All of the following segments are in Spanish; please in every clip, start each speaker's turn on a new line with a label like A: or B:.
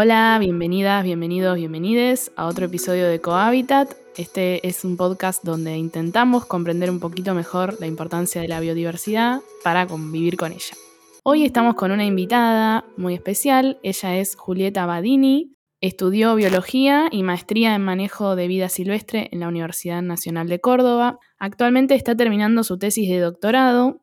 A: Hola, bienvenidas, bienvenidos, bienvenides a otro episodio de Cohabitat. Este es un podcast donde intentamos comprender un poquito mejor la importancia de la biodiversidad para convivir con ella. Hoy estamos con una invitada muy especial, ella es Julieta Badini, estudió biología y maestría en manejo de vida silvestre en la Universidad Nacional de Córdoba. Actualmente está terminando su tesis de doctorado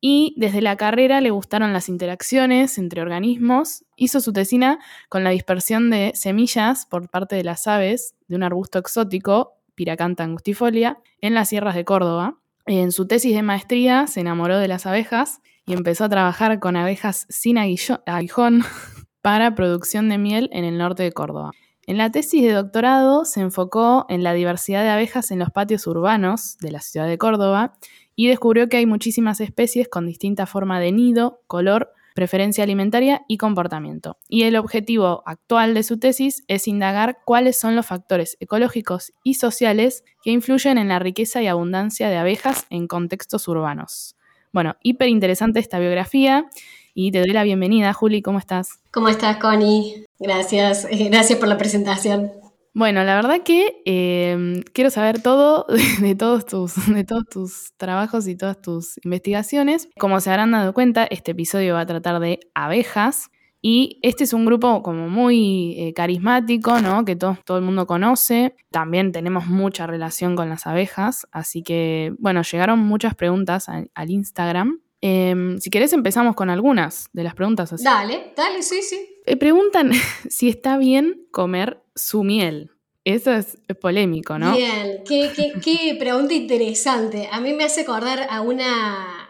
A: y desde la carrera le gustaron las interacciones entre organismos. Hizo su tesina con la dispersión de semillas por parte de las aves de un arbusto exótico, Piracanta angustifolia, en las sierras de Córdoba. En su tesis de maestría se enamoró de las abejas y empezó a trabajar con abejas sin aguijón para producción de miel en el norte de Córdoba. En la tesis de doctorado se enfocó en la diversidad de abejas en los patios urbanos de la ciudad de Córdoba y descubrió que hay muchísimas especies con distinta forma de nido, color, preferencia alimentaria y comportamiento. Y el objetivo actual de su tesis es indagar cuáles son los factores ecológicos y sociales que influyen en la riqueza y abundancia de abejas en contextos urbanos. Bueno, hiper interesante esta biografía y te doy la bienvenida, Juli, ¿cómo estás?
B: ¿Cómo estás, Connie? Gracias, gracias por la presentación.
A: Bueno, la verdad que em, quiero saber todo de, todos tus, de todos tus trabajos y todas tus investigaciones. Como se habrán dado cuenta, este episodio va a tratar de abejas. Y este es un grupo como muy eh, carismático, ¿no? Que todo, todo el mundo conoce. También tenemos mucha relación con las abejas. Así que, bueno, llegaron muchas preguntas al, Instagram. Em, si querés empezamos con algunas de las preguntas.
B: Así. Dale, dale, sí, sí.
A: Me preguntan si está bien comer su miel. Eso es polémico, ¿no?
B: Bien, qué, qué, pregunta interesante. A mí me hace acordar a una,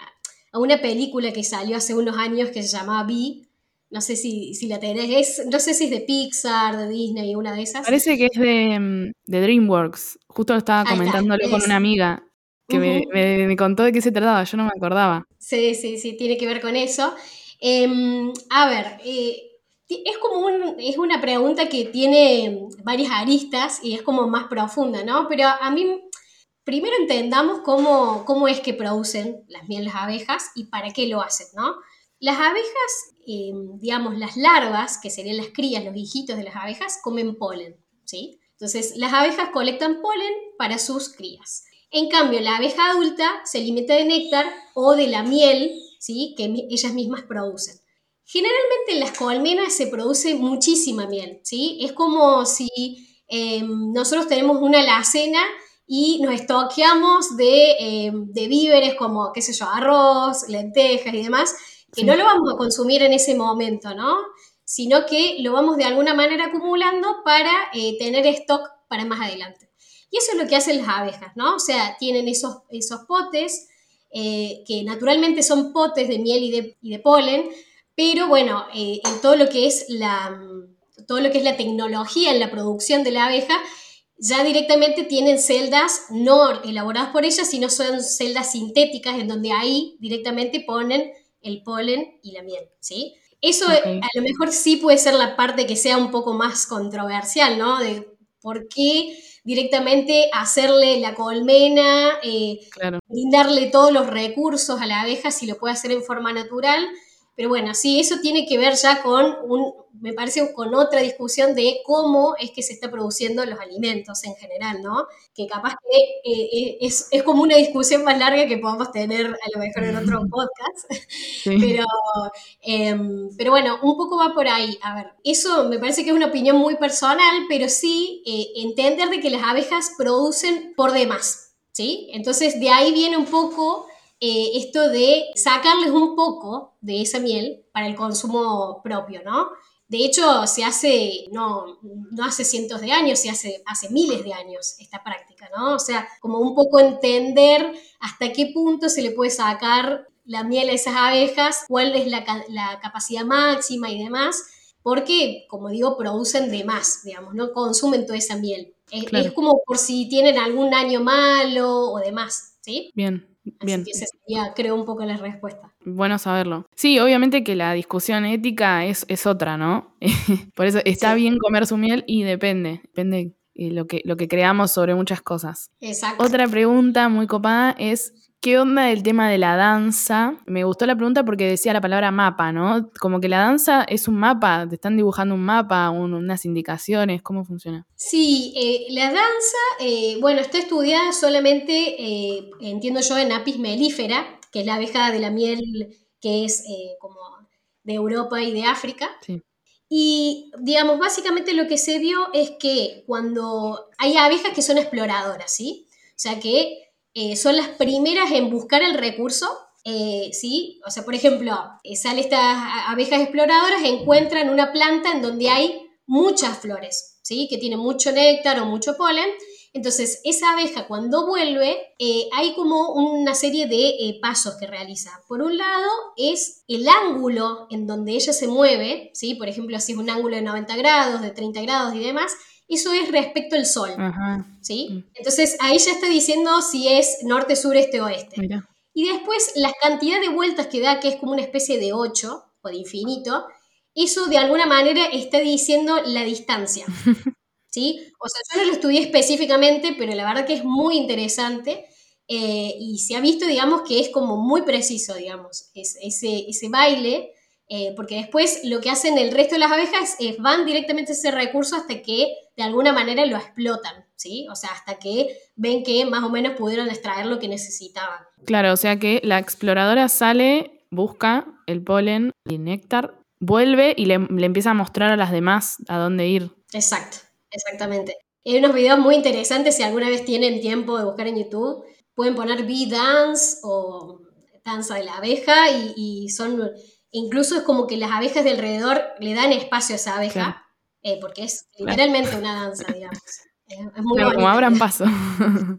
B: a una película que salió hace unos años que se llamaba Bee. No sé si, si la tenés. no sé si es de Pixar, de Disney, una de esas.
A: Parece que es de, mm, de DreamWorks. Justo lo estaba comentándolo con una amiga que me, contó de qué se trataba. Yo no me acordaba.
B: Sí, sí, sí, tiene que ver con eso. Em, a ver, eh, es como es una pregunta que tiene varias aristas y es como más profunda, ¿no? Pero a mí, primero entendamos cómo, cómo es que producen las mieles las abejas y para qué lo hacen, ¿no? Las abejas, em, digamos, las larvas, que serían las crías, los hijitos de las abejas, comen polen, ¿sí? Entonces, las abejas colectan polen para sus crías. En cambio, la abeja adulta se alimenta de néctar o de la miel, ¿sí? Que ellas mismas producen. Generalmente en las colmenas se produce muchísima miel, ¿sí? Es como si em, nosotros tenemos una alacena y nos estoqueamos de, em, de, víveres como, qué sé yo, arroz, lentejas y demás, que no lo vamos a consumir en ese momento, ¿no? Sino que lo vamos de alguna manera acumulando para eh, tener stock para más adelante. Y eso es lo que hacen las abejas, ¿no? O sea, tienen esos, esos potes, eh, que naturalmente son potes de miel y de, y de polen, pero bueno, eh, en todo lo que es la todo lo que es la tecnología en la producción de la abeja, ya directamente tienen celdas no elaboradas por ellas, sino son celdas sintéticas en donde ahí directamente ponen el polen y la miel, ¿sí? Eso a lo mejor sí puede ser la parte que sea un poco más controversial, ¿no? De por qué directamente hacerle la colmena, eh, brindarle todos los recursos a la abeja si lo puede hacer en forma natural, pero bueno, sí, eso tiene que ver ya con un, me parece, con otra discusión de cómo es que se está produciendo los alimentos en general, ¿no? Que capaz que eh, eh, es, como una discusión más larga que podamos tener a lo mejor en otro podcast. Pero, em, pero bueno, un poco va por ahí. A ver, eso me parece que es una opinión muy personal, pero sí eh, entender de que las abejas producen por demás, ¿sí? Entonces de ahí viene un poco eh, esto de sacarles un poco de esa miel para el consumo propio, ¿no? De hecho, se hace, no, no hace cientos de años, se hace, hace miles de años esta práctica, ¿no? O sea, como un poco entender hasta qué punto se le puede sacar la miel a esas abejas, cuál es la, capacidad máxima y demás, porque, como digo, producen de más, digamos, no consumen toda esa miel. Es, es como por si tienen algún año malo o demás, ¿sí?
A: Bien. Bien.
B: Así que esa sería, creo, un poco la respuesta.
A: Bueno saberlo. Sí, obviamente que la discusión ética es, es otra, ¿no? Por eso está bien comer su miel y depende, depende eh, lo que, lo que creamos sobre muchas cosas.
B: Exacto.
A: Otra pregunta muy copada es, ¿Qué onda el tema de la danza? Me gustó la pregunta porque decía la palabra mapa, ¿no? Como que la danza es un mapa, te están dibujando un mapa, unas indicaciones, ¿cómo funciona?
B: Sí, eh, la danza, eh, bueno, está estudiada solamente, eh, entiendo yo, en apis mellifera, que es la abeja de la miel que es como de Europa y de África. Sí. Y, digamos, básicamente lo que se vio es que cuando hay abejas que son exploradoras, ¿sí? O sea, que eh, son las primeras en buscar el recurso, eh, ¿sí? O sea, por ejemplo, eh, salen estas abejas exploradoras, encuentran una planta en donde hay muchas flores, ¿sí? Que tiene mucho néctar o mucho polen. Entonces, esa abeja cuando vuelve, hay como una serie de pasos que realiza. Por un lado, es el ángulo en donde ella se mueve, ¿sí? Por ejemplo, si es un ángulo de 90 grados, de 30 grados y demás, eso es respecto al sol. ¿sí? Mm. Entonces ahí ya está diciendo si es norte, sur, este, oeste. Y después la cantidad de vueltas que da, que es como una especie de 8 o de infinito, eso de alguna manera está diciendo la distancia. ¿sí? O sea, yo no lo estudié específicamente, pero la verdad que es muy interesante. Eh, y se ha visto, digamos, que es como muy preciso, digamos, ese, ese baile eh, porque después lo que hacen el resto de las abejas es van directamente a ese recurso hasta que de alguna manera lo explotan, ¿sí? O sea, hasta que ven que más o menos pudieron extraer lo que necesitaban.
A: Claro, o sea que la exploradora sale, busca el polen y el néctar, vuelve y le, empieza a mostrar a las demás a dónde ir.
B: Exacto, exactamente. Hay unos videos muy interesantes, si alguna vez tienen tiempo de buscar en YouTube, pueden poner Bee Dance o Danza de la abeja y son Incluso es como que las abejas de alrededor le dan espacio a esa abeja, eh, porque es literalmente una danza, digamos. Es, muy
A: como abran paso.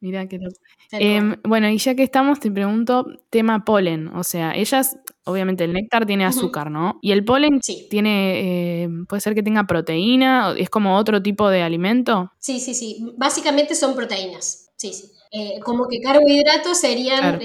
A: Mira qué eh, bueno, y ya que estamos, te pregunto, tema polen. O sea, ellas, obviamente el néctar tiene azúcar, ¿no? Y el polen tiene, eh, puede ser que tenga proteína, es como otro tipo de alimento.
B: Sí, sí, sí. Básicamente son proteínas. Sí, sí. Eh, como que carbohidratos serían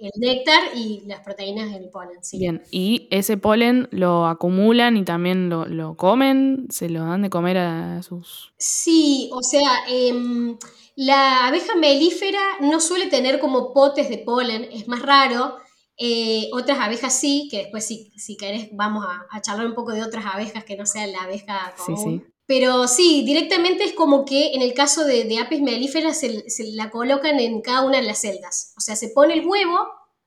B: el néctar y las proteínas del polen. Sí.
A: Bien, y ese polen lo acumulan y también lo, comen, se lo dan de comer a sus...
B: Sí, o sea, em, la abeja melífera no suele tener como potes de polen, es más raro. Eh, otras abejas sí, que después si, si querés vamos a, charlar un poco de otras abejas que no sean la abeja común. Sí, sí. Pero sí, directamente es como que en el caso de, apis melíferas se, la colocan en cada una de las celdas. O sea, se pone el huevo,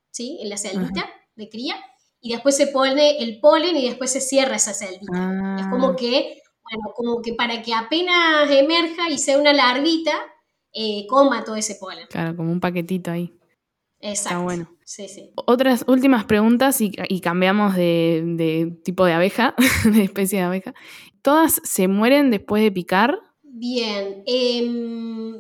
B: ¿sí? En la celdita de cría, y después se pone el polen y después se cierra esa celdita. Es como ah. que, bueno, como que para que apenas emerja y sea una larvita, eh, coma todo ese polen.
A: Claro, como un paquetito ahí.
B: Exacto. Está
A: bueno.
B: Sí, sí.
A: Otras últimas preguntas y, cambiamos de, de, tipo de abeja, de especie de abeja. ¿Todas se mueren después de picar?
B: Bien. Em,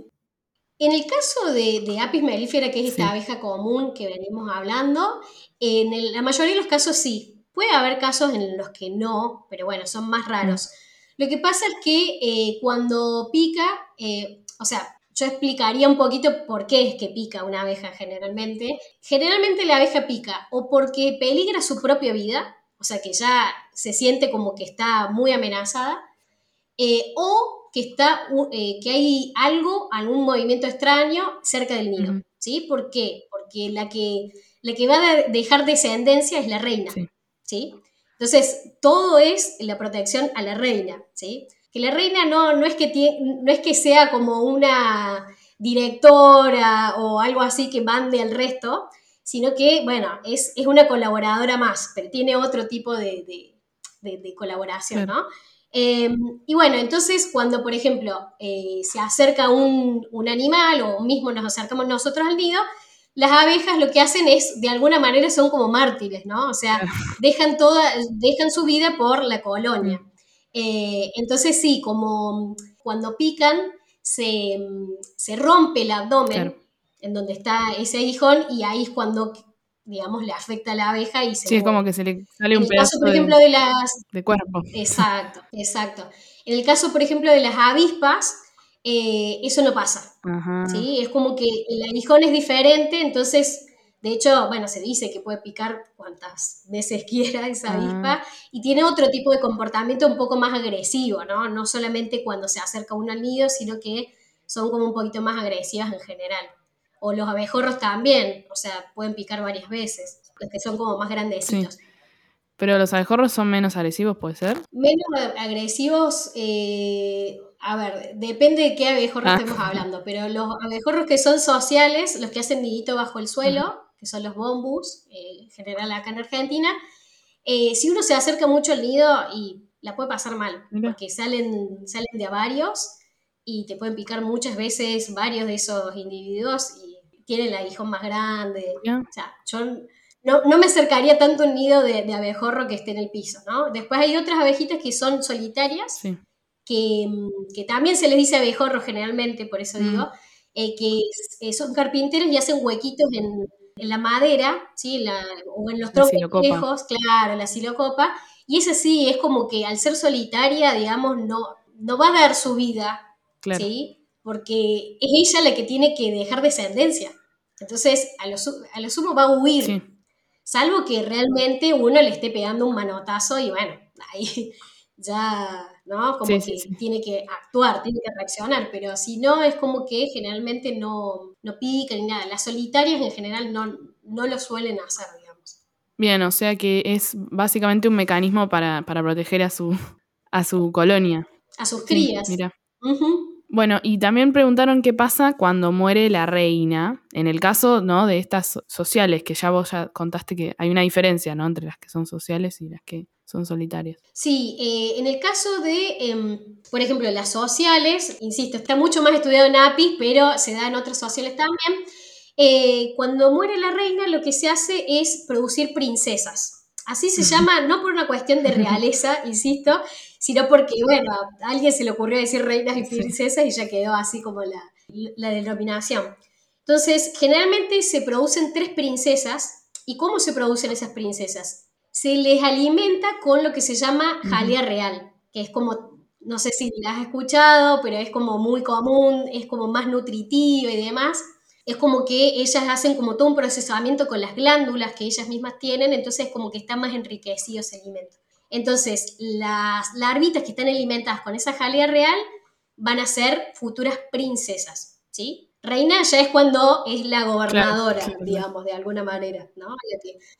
B: en el caso de, Apis mellifera, que es esta abeja común que venimos hablando, en la mayoría de los casos sí. Puede haber casos en los que no, pero bueno, son más raros. Mm. Lo que pasa es que eh, cuando pica, eh, o sea, yo explicaría un poquito por qué es que pica una abeja generalmente. Generalmente la abeja pica o porque peligra su propia vida, o sea que ya se siente como que está muy amenazada, eh, o que, está, eh, que hay algo, algún movimiento extraño cerca del nido. ¿sí? ¿Por qué? Porque la que, la que va a dejar descendencia es la reina. Sí. Entonces, todo es la protección a la reina. ¿sí? Que la reina no, no, es que no es que sea como una directora o algo así que mande al resto, sino que, bueno, es, una colaboradora más, pero tiene otro tipo de, colaboración, ¿no? Em, y bueno, entonces cuando, por ejemplo, eh, se acerca un, animal o mismo nos acercamos nosotros al nido, las abejas lo que hacen es, de alguna manera, son como mártires, ¿no? O sea, dejan, toda, dejan su vida por la colonia. Mm. Eh, entonces sí, como cuando pican, se, rompe el abdomen en donde está ese aguijón y ahí es cuando, digamos, le afecta a la abeja y se...
A: Sí, es como que se le sale un
B: pedazo por ejemplo, de, las...
A: de cuerpo.
B: Exacto, exacto. En el caso, por ejemplo, de las avispas, eh, eso no pasa. ¿sí? Es como que el aguijón es diferente, entonces, de hecho, bueno, se dice que puede picar cuantas veces quiera esa ah. avispa y tiene otro tipo de comportamiento un poco más agresivo, ¿no? No solamente cuando se acerca uno al nido, sino que son como un poquito más agresivas en general o los abejorros también, o sea, pueden picar varias veces, los que son como más grandecitos.
A: Pero los abejorros son menos agresivos, ¿puede ser?
B: Menos agresivos, eh, a ver, depende de qué abejorro ah. estemos hablando, pero los abejorros que son sociales, los que hacen nidito bajo el suelo, que son los bombus, eh, en general acá en Argentina, eh, si uno se acerca mucho al nido y la puede pasar mal, porque salen, salen de a varios y te pueden picar muchas veces varios de esos individuos y tienen el aguijón más grande. O sea, yo no, me acercaría tanto un nido de, abejorro que esté en el piso, ¿no? Después hay otras abejitas que son solitarias, que, también se les dice abejorro generalmente, por eso digo, eh, que eh, son carpinteros y hacen huequitos en, la madera, ¿sí? o en los troncos viejos, claro, la silocopa, y esa sí, es como que al ser solitaria, digamos, no, no va a dar su vida, ¿sí? Porque es ella la que tiene que dejar descendencia. Entonces, a lo, a lo sumo va a huir. Salvo que realmente uno le esté pegando un manotazo y bueno, ahí ya, ¿no? Como que tiene que actuar, tiene que reaccionar, pero si no, es como que generalmente no, no pica ni nada. Las solitarias en general no, no lo suelen hacer,
A: Bien, o sea que es básicamente un mecanismo para, proteger a su, a su colonia.
B: A sus crías. mira.
A: Bueno, y también preguntaron qué pasa cuando muere la reina. En el caso, ¿no? De estas sociales, que ya vos ya contaste que hay una diferencia, ¿no? Entre las que son sociales y las que son solitarias.
B: Sí, eh, en el caso de, em, por ejemplo, las sociales, insisto, está mucho más estudiado en API, pero se da en otras sociales también. Eh, cuando muere la reina, lo que se hace es producir princesas. Así se llama, no por una cuestión de realeza, insisto, sino porque, bueno, a alguien se le ocurrió decir reinas y princesas y ya quedó así como la, la denominación. Entonces, generalmente se producen tres princesas. ¿Y cómo se producen esas princesas? Se les alimenta con lo que se llama jalea real, que es como, no sé si la has escuchado, pero es como muy común, es como más nutritiva y demás es como que ellas hacen como todo un procesamiento con las glándulas que ellas mismas tienen, entonces como que está más enriquecido ese alimento. Entonces, las larvitas que están alimentadas con esa jalea real van a ser futuras princesas, ¿sí? Reina ya es cuando es la gobernadora, digamos, de alguna manera, ¿no?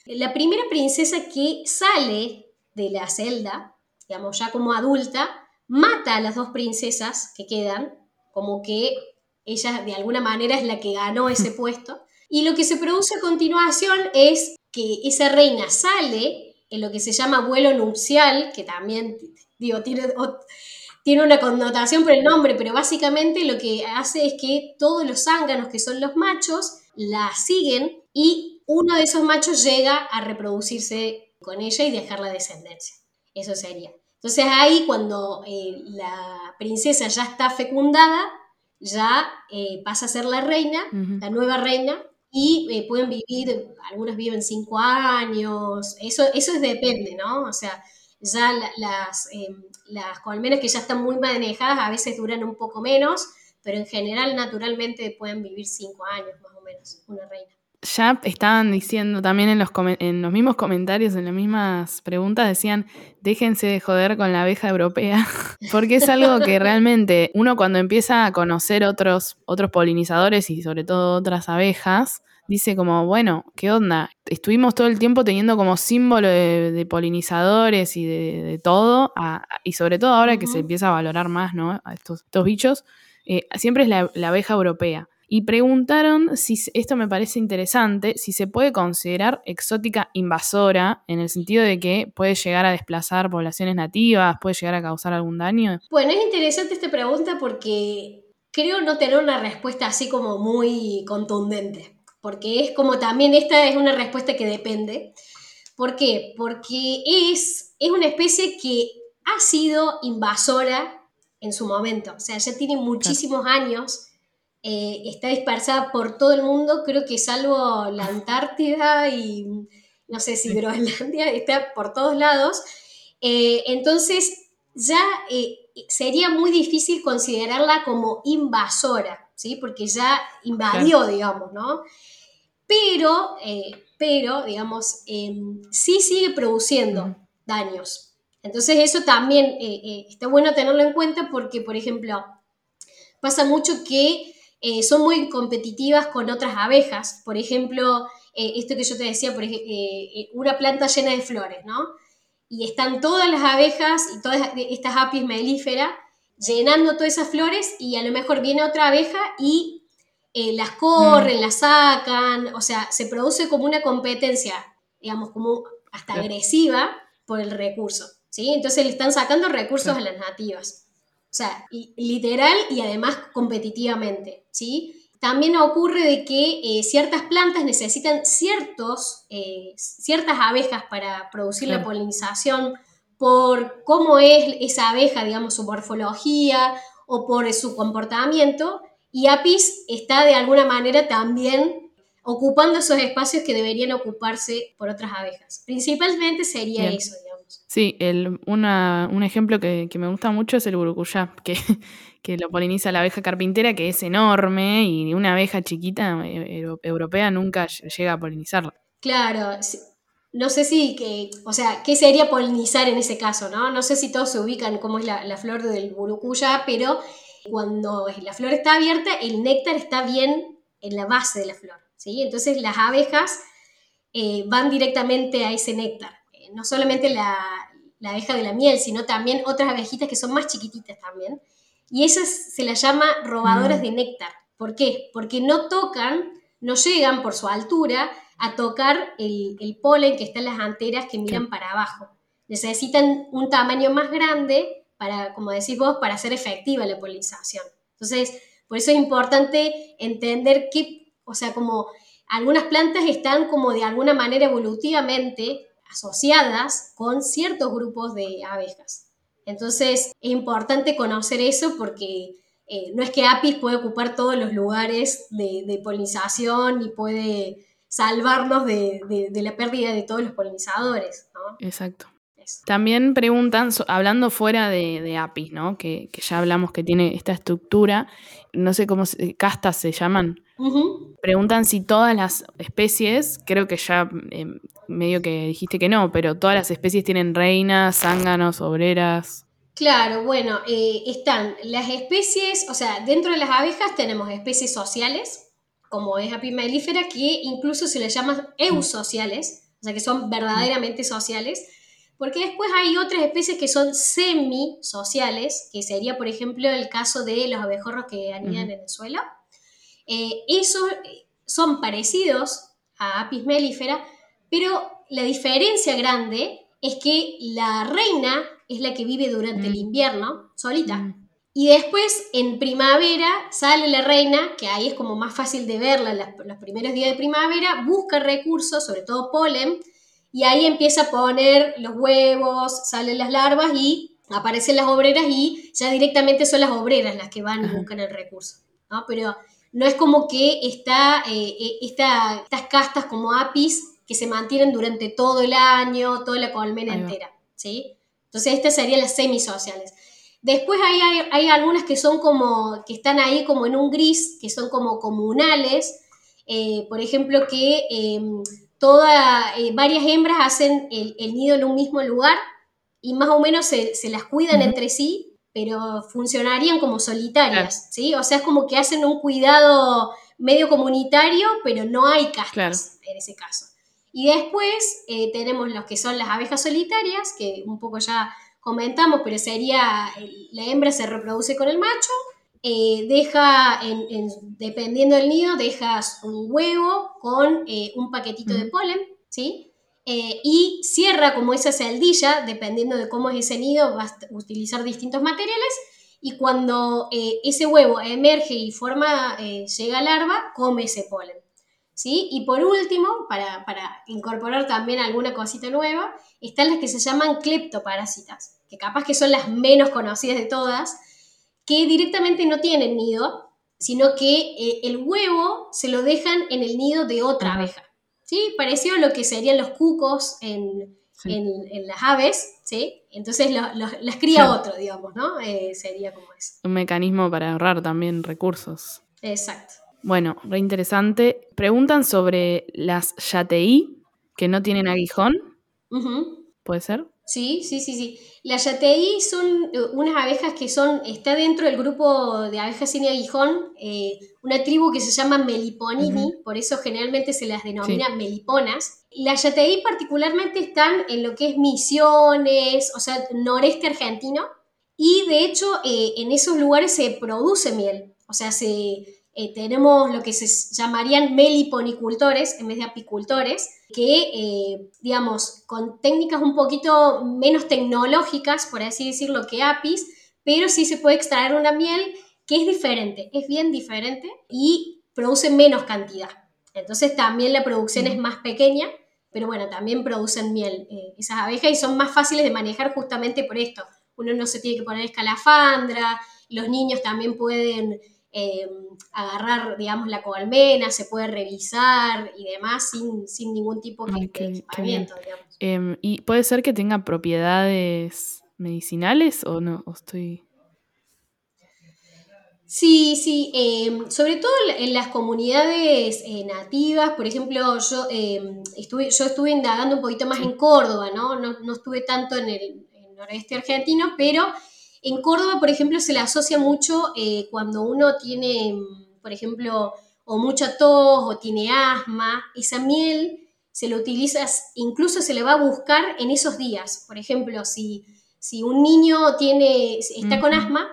B: La primera princesa que sale de la celda, digamos, ya como adulta, mata a las dos princesas que quedan, como que ella de alguna manera es la que ganó ese puesto. Y lo que se produce a continuación es que esa reina sale en lo que se llama vuelo nupcial, que también, digo, tiene, tiene una connotación por el nombre, pero básicamente lo que hace es que todos los zánganos, que son los machos, la siguen y uno de esos machos llega a reproducirse con ella y dejar la descendencia. Eso sería. Entonces ahí cuando eh, la princesa ya está fecundada, ya eh, pasa a ser la reina, la nueva reina, y eh, pueden vivir, algunos viven cinco años, eso, eso es depende, ¿no? O sea, ya las, eh, las colmenas que ya están muy manejadas a veces duran un poco menos, pero en general naturalmente pueden vivir cinco años más o menos, una reina
A: ya estaban diciendo también en los, en los mismos comentarios, en las mismas preguntas, decían, déjense de joder con la abeja europea, porque es algo que realmente uno cuando empieza a conocer otros, otros polinizadores y sobre todo otras abejas, dice como, bueno, ¿qué onda? Estuvimos todo el tiempo teniendo como símbolo de, polinizadores y de, todo, y sobre todo ahora que se empieza a valorar más, ¿no? A estos, estos bichos, eh, siempre es la abeja europea y preguntaron si, esto me parece interesante, si se puede considerar exótica invasora, en el sentido de que puede llegar a desplazar poblaciones nativas, puede llegar a causar algún daño.
B: Bueno, es interesante esta pregunta porque creo no tener una respuesta así como muy contundente, porque es como también esta es una respuesta que depende. ¿Por qué? Porque es, es una especie que ha sido invasora en su momento, o sea, ya tiene muchísimos años eh, está dispersada por todo el mundo, creo que salvo la Antártida y no sé si Groenlandia, está por todos lados. Eh, entonces ya eh, sería muy difícil considerarla como invasora, ¿sí? porque ya invadió, digamos, ¿no? Pero, pero digamos, em, sí sigue produciendo daños. Entonces eso también está bueno tenerlo en cuenta porque, por ejemplo, pasa mucho que eh, son muy competitivas con otras abejas. Por ejemplo, eh, esto que yo te decía, por ejemplo, eh, una planta llena de flores, ¿no? Y están todas las abejas y todas estas apis melíferas llenando todas esas flores y a lo mejor viene otra abeja y las corren, mm. las sacan, o sea, se produce como una competencia, digamos, como hasta agresiva por el recurso, ¿sí? Entonces le están sacando recursos a las nativas. O sea, literal y además competitivamente, ¿sí? También ocurre de que eh, ciertas plantas necesitan ciertos, eh, ciertas abejas para producir la polinización por cómo es esa abeja, digamos, su morfología o por su comportamiento, y Apis está de alguna manera también ocupando esos espacios que deberían ocuparse por otras abejas. Principalmente sería eso, digamos.
A: Sí, el, un ejemplo que, me gusta mucho es el burucuyá, que, que lo poliniza la abeja carpintera, que es enorme y una abeja chiquita eh, europea nunca llega a polinizarla.
B: Claro, no sé si, que, o sea, ¿qué sería polinizar en ese caso? No, no sé si todos se ubican cómo es la, flor del burucuyá, pero cuando la flor está abierta, el néctar está bien en la base de la flor, ¿sí? Entonces las abejas eh, van directamente a ese néctar no solamente la, abeja de la miel, sino también otras abejitas que son más chiquititas también. Y esas se las llama robadoras mm. de néctar. ¿Por qué? Porque no tocan, no llegan por su altura a tocar el, polen que está en las anteras que miran para abajo. Necesitan un tamaño más grande para, como decís vos, para hacer efectiva la polinización. Entonces, por eso es importante entender que, o sea, como algunas plantas están como de alguna manera evolutivamente asociadas con ciertos grupos de abejas. Entonces es importante conocer eso porque eh, no es que Apis puede ocupar todos los lugares de, polinización y puede salvarnos de, la pérdida de todos los polinizadores.
A: Exacto. También preguntan, hablando fuera de, Apis, ¿no? Que, ya hablamos que tiene esta estructura, no sé cómo castas se llaman. Preguntan si todas las especies, creo que ya em, medio que dijiste que no, pero todas las especies tienen reinas, zánganos, obreras.
B: Claro, bueno, eh, están las especies, o sea, dentro de las abejas tenemos especies sociales, como es Apis mellifera, que incluso se les llama eusociales, o sea, que son verdaderamente sociales porque después hay otras especies que son semisociales, que sería, por ejemplo, el caso de los abejorros que anidan en el suelo. Eh, esos son parecidos a Apis mellifera, pero la diferencia grande es que la reina es la que vive durante el invierno solita. Y después, en primavera, sale la reina, que ahí es como más fácil de verla los primeros días de primavera, busca recursos, sobre todo polen, y ahí empieza a poner los huevos, salen las larvas y aparecen las obreras y ya directamente son las obreras las que van y buscan el recurso, ¿no? Pero no es como que está, eh, eh, estas castas como apis que se mantienen durante todo el año, toda la colmena entera, ¿sí? Entonces estas serían las semisociales. Después hay, hay, algunas que son como, que están ahí como en un gris, que son como comunales, eh, por ejemplo, que em, toda, eh, varias hembras hacen el, nido en un mismo lugar y más o menos se, las cuidan entre sí, pero funcionarían como solitarias, ¿sí? O sea, es como que hacen un cuidado medio comunitario, pero no hay castas en ese caso. Y después eh, tenemos los que son las abejas solitarias, que un poco ya comentamos, pero sería, la hembra se reproduce con el macho eh, deja, en, dependiendo del nido, dejas un huevo con eh, un paquetito de polen, ¿sí? Eh, y cierra como esa celdilla, dependiendo de cómo es ese nido, vas a utilizar distintos materiales y cuando ese huevo emerge y forma, llega larva, come ese polen. ¿sí? Y por último, para, para, incorporar también alguna cosita nueva, están las que se llaman cleptoparásitas, que capaz que son las menos conocidas de todas, que directamente no tienen nido, sino que eh, el huevo se lo dejan en el nido de otra abeja. ¿sí? Parecido a lo que serían los cucos en, las aves, ¿sí? Entonces las cría otro, digamos, ¿no? Eh, sería como eso.
A: Un mecanismo para ahorrar también recursos.
B: Exacto.
A: Bueno, re interesante. Preguntan sobre las yateí que no tienen aguijón. ¿Puede ser?
B: Sí, sí, sí, sí. Las yateí son eh, unas abejas que son, está dentro del grupo de abejas sin aguijón, eh, una tribu que se llama Meliponini, por eso generalmente se las denomina meliponas. Las yateí particularmente están en lo que es Misiones, o sea, noreste argentino, y de hecho eh, en esos lugares se produce miel, o sea, se, eh, tenemos lo que se llamarían meliponicultores en vez de apicultores, que, eh, digamos, con técnicas un poquito menos tecnológicas, por así decirlo, que apis, pero sí se puede extraer una miel que es diferente, es bien diferente y produce menos cantidad. Entonces también la producción es más pequeña, pero bueno, también producen miel eh, esas abejas y son más fáciles de manejar justamente por esto. Uno no se tiene que poner escalafandra, los niños también pueden Em, agarrar, digamos, la colmena, se puede revisar y demás sin, ningún tipo de, equipamiento,
A: em, ¿Y puede ser que tenga propiedades medicinales o no? estoy...
B: Sí, sí, em, sobre todo en las comunidades eh, nativas, por ejemplo, yo, estuve, yo estuve indagando un poquito más en Córdoba, ¿no? ¿no? estuve tanto en el, en el noreste argentino, pero en Córdoba, por ejemplo, se le asocia mucho eh, cuando uno tiene, por ejemplo, o mucha tos o tiene asma, esa miel se lo utiliza, incluso se le va a buscar en esos días. Por ejemplo, si, si un niño tiene, está con asma,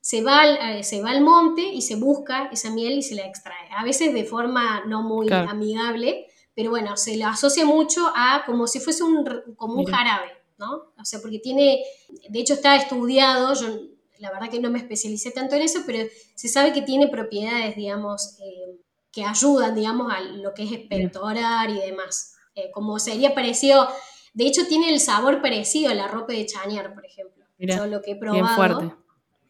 B: se va, al, eh, se va al monte y se busca esa miel y se la extrae. A veces de forma no muy amigable, pero bueno, se lo asocia mucho a como si fuese un, como un jarabe. ¿No? O sea, porque tiene, de hecho está estudiado, yo la verdad que no me especialicé tanto en eso, pero se sabe que tiene propiedades, digamos, eh, que ayudan, digamos, a lo que es expectorar y demás. Eh, como sería parecido, de hecho tiene el sabor parecido a la ropa de chañar, por ejemplo. yo lo que he probado.
A: Bien fuerte.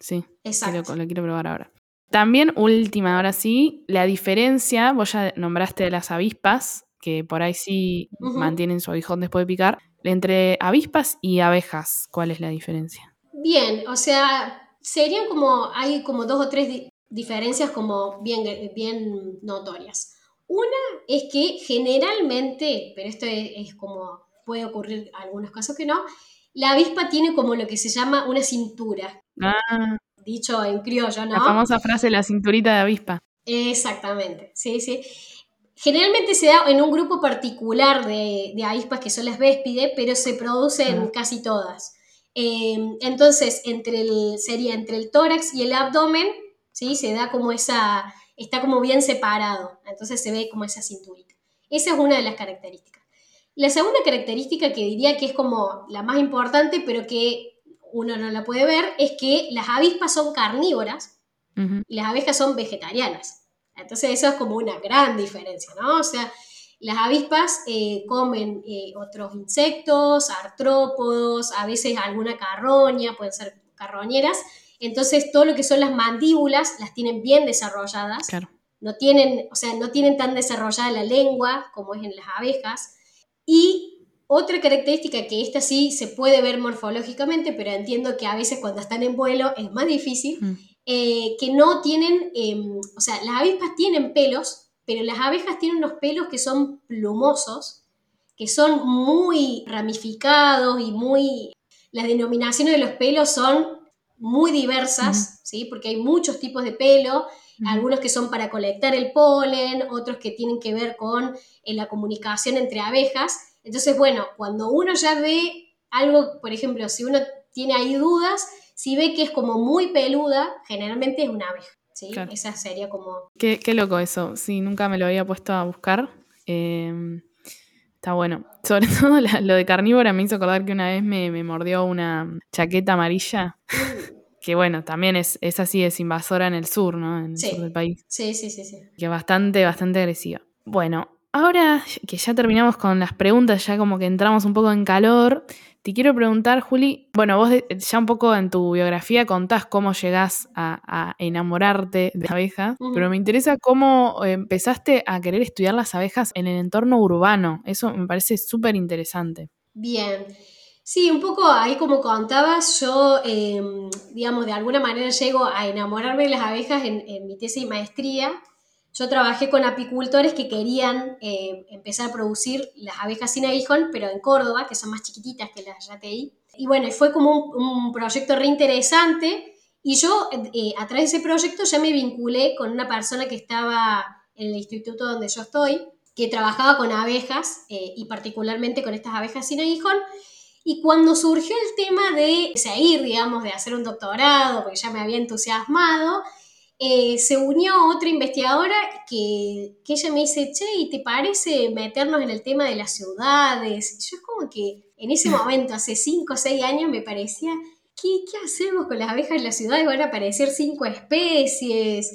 A: Sí. Exacto. Lo, quiero probar ahora. También, última, ahora sí, la diferencia, vos ya nombraste de las avispas, que por ahí sí mantienen su aguijón después de picar, entre avispas y abejas, ¿cuál es la diferencia?
B: Bien, o sea, serían como, hay como dos o tres diferencias como bien, bien notorias. Una es que generalmente, pero esto es, como, puede ocurrir en algunos casos que no, la avispa tiene como lo que se llama una cintura. Ah. Dicho en criollo, ¿no?
A: La famosa frase la cinturita de avispa.
B: Exactamente, sí, sí. Generalmente se da en un grupo particular de, avispas que son las véspide, pero se producen casi todas. Em, entonces, entre el, sería entre el tórax y el abdomen, ¿sí? Se da como esa, está como bien separado, entonces se ve como esa cinturita. Esa es una de las características. La segunda característica que diría que es como la más importante, pero que uno no la puede ver, es que las avispas son carnívoras y las abejas son vegetarianas. Entonces eso es como una gran diferencia, ¿no? O sea, las avispas eh, comen eh, otros insectos, artrópodos, a veces alguna carroña, pueden ser carroñeras. Entonces todo lo que son las mandíbulas las tienen bien desarrolladas. Claro. No tienen, o sea, no tienen tan desarrollada la lengua como es en las abejas. Y otra característica que esta sí se puede ver morfológicamente, pero entiendo que a veces cuando están en vuelo es más difícil, mm. Eh, que no tienen, em, o sea, las avispas tienen pelos, pero las abejas tienen unos pelos que son plumosos, que son muy ramificados y muy... Las denominaciones de los pelos son muy diversas, ¿sí? Porque hay muchos tipos de pelo, algunos que son para colectar el polen, otros que tienen que ver con eh, la comunicación entre abejas. Entonces, bueno, cuando uno ya ve algo, por ejemplo, si uno tiene ahí dudas, si ve que es como muy peluda, generalmente es una abeja. ¿sí? Esa sería como...
A: Qué, loco eso, sí, nunca me lo había puesto a buscar. Em, está bueno. Sobre todo lo de carnívora me hizo acordar que una vez me, mordió una chaqueta amarilla. que bueno, también es, es, así, es invasora en el sur, ¿no? En el sur del país.
B: Sí, sí, sí, sí.
A: Que bastante, bastante agresiva. Bueno, ahora que ya terminamos con las preguntas, ya como que entramos un poco en calor, te quiero preguntar, Juli, bueno, vos ya un poco en tu biografía contás cómo llegás a, enamorarte de las abejas, pero me interesa cómo empezaste a querer estudiar las abejas en el entorno urbano. Eso me parece súper interesante.
B: Bien. Sí, un poco ahí como contabas, yo, em, digamos, de alguna manera llego a enamorarme de las abejas en, mi tesis y maestría. Yo trabajé con apicultores que querían eh, empezar a producir las abejas sin aguijón, pero en Córdoba, que son más chiquititas que las RTI. Y bueno, fue como un, proyecto re interesante. Y yo, eh, a través de ese proyecto, ya me vinculé con una persona que estaba en el instituto donde yo estoy, que trabajaba con abejas eh, y particularmente con estas abejas sin aguijón. Y cuando surgió el tema de seguir, digamos, de hacer un doctorado, porque ya me había entusiasmado, eh, se unió otra investigadora que, ella me dice, che, ¿y te parece meternos en el tema de las ciudades? Yo es como que en ese momento, hace 5 o 6 años, me parecía, ¿qué, ¿qué, hacemos con las abejas en las ciudades? Van a aparecer cinco especies,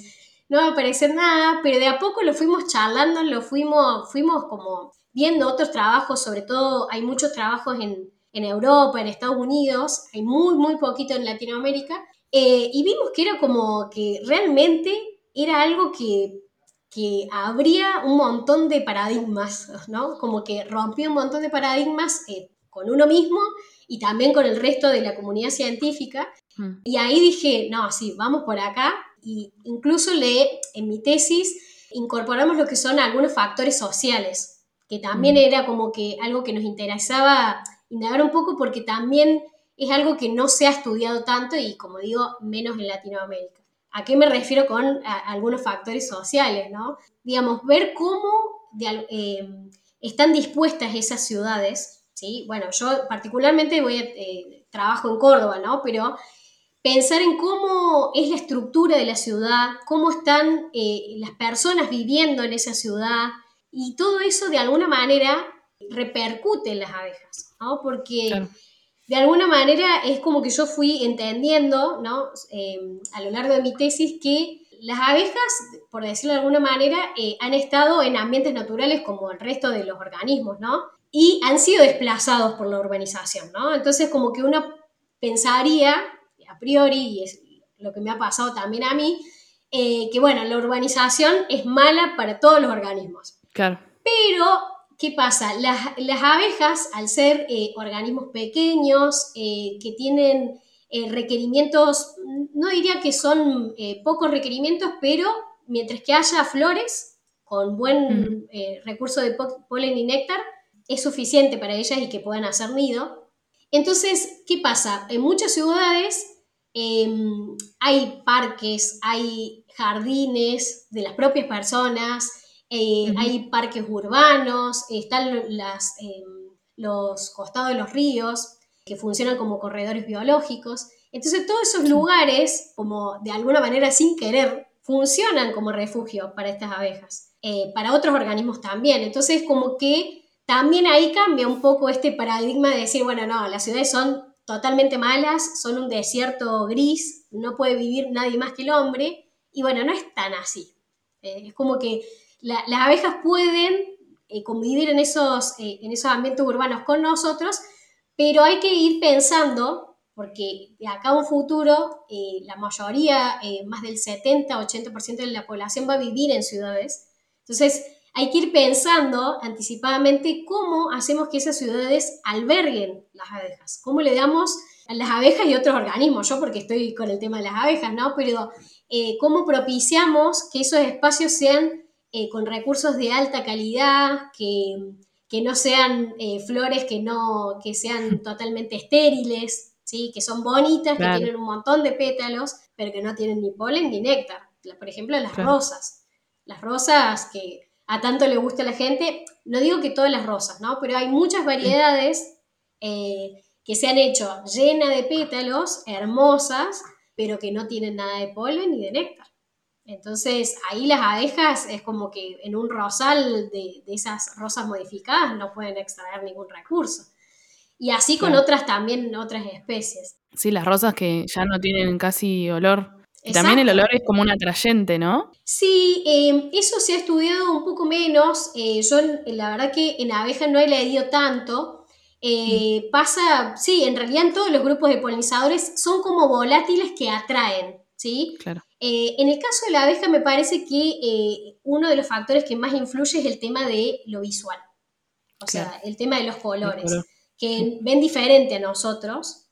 B: no va a aparecer nada, pero de a poco lo fuimos charlando, lo fuimos, fuimos como viendo otros trabajos, sobre todo hay muchos trabajos en, en Europa, en Estados Unidos, hay muy, muy poquito en Latinoamérica, eh, y vimos que era como que realmente era algo que, que abría un montón de paradigmas, ¿no? Como que rompía un montón de paradigmas eh, con uno mismo y también con el resto de la comunidad científica. Mm. Y ahí dije, no, sí, vamos por acá. Y incluso le, en mi tesis incorporamos lo que son algunos factores sociales, que también mm. era como que algo que nos interesaba indagar un poco porque también es algo que no se ha estudiado tanto y, como digo, menos en Latinoamérica. ¿A qué me refiero con algunos factores sociales? ¿no? Digamos, ver cómo eh, están dispuestas esas ciudades. ¿sí? Bueno, yo particularmente eh, trabajo en Córdoba, ¿no? pero pensar en cómo es la estructura de la ciudad, cómo están eh, las personas viviendo en esa ciudad y todo eso de alguna manera repercute en las abejas, ¿no? Porque de alguna manera es como que yo fui entendiendo, ¿no? Em, a lo largo de mi tesis que las abejas, por decirlo de alguna manera, eh, han estado en ambientes naturales como el resto de los organismos, ¿no? Y han sido desplazados por la urbanización, ¿no? Entonces como que uno pensaría, a priori, y es lo que me ha pasado también a mí, eh, que bueno, la urbanización es mala para todos los organismos.
A: Claro.
B: Pero ¿Qué pasa? Las, abejas, al ser eh, organismos pequeños, eh, que tienen eh, requerimientos, no diría que son pocos requerimientos, pero mientras que haya flores con buen recurso de polen y néctar, es suficiente para ellas y que puedan hacer nido. Entonces, ¿qué pasa? En muchas ciudades em, hay parques, hay jardines de las propias personas, eh, hay parques urbanos, están las, eh, los costados de los ríos que funcionan como corredores biológicos. Entonces todos esos lugares, como de alguna manera sin querer, funcionan como refugio para estas abejas, eh, para otros organismos también. Entonces como que también ahí cambia un poco este paradigma de decir, bueno, no, las ciudades son totalmente malas, son un desierto gris, no puede vivir nadie más que el hombre, y bueno, no es tan así. es como que las abejas pueden eh, convivir en esos, eh, en esos ambientes urbanos con nosotros, pero hay que ir pensando, porque de acá a un futuro eh, la mayoría, más del 70-80% de la población va a vivir en ciudades. Entonces, hay que ir pensando anticipadamente cómo hacemos que esas ciudades alberguen las abejas, cómo le damos a las abejas y otros organismos, yo porque estoy con el tema de las abejas, ¿no? Pero cómo propiciamos que esos espacios sean eh, con recursos de alta calidad, que, no sean eh, flores que, no, que sean totalmente estériles, ¿sí? que son bonitas, que tienen un montón de pétalos, pero que no tienen ni polen ni néctar. Por ejemplo, las rosas. Las rosas que a tanto le gusta a la gente, no digo que todas las rosas, ¿no? pero hay muchas variedades eh, que se han hecho llenas de pétalos, hermosas, pero que no tienen nada de polen ni de néctar. Entonces ahí las abejas es como que en un rosal de, esas rosas modificadas no pueden extraer ningún recurso. Y así con otras también, otras especies.
A: Sí, las rosas que ya no tienen casi olor. Y también el olor es como un atrayente, ¿no?
B: Sí, em, eso se ha estudiado un poco menos. Eh, yo la verdad que en abejas no he leído tanto. Eh, mm. Pasa, sí, en realidad en todos los grupos de polinizadores son como volátiles que atraen, ¿sí?
A: Claro.
B: Eh, en el caso de la abeja me parece que eh, uno de los factores que más influye es el tema de lo visual, o sea, el tema de los colores, que ven diferente a nosotros.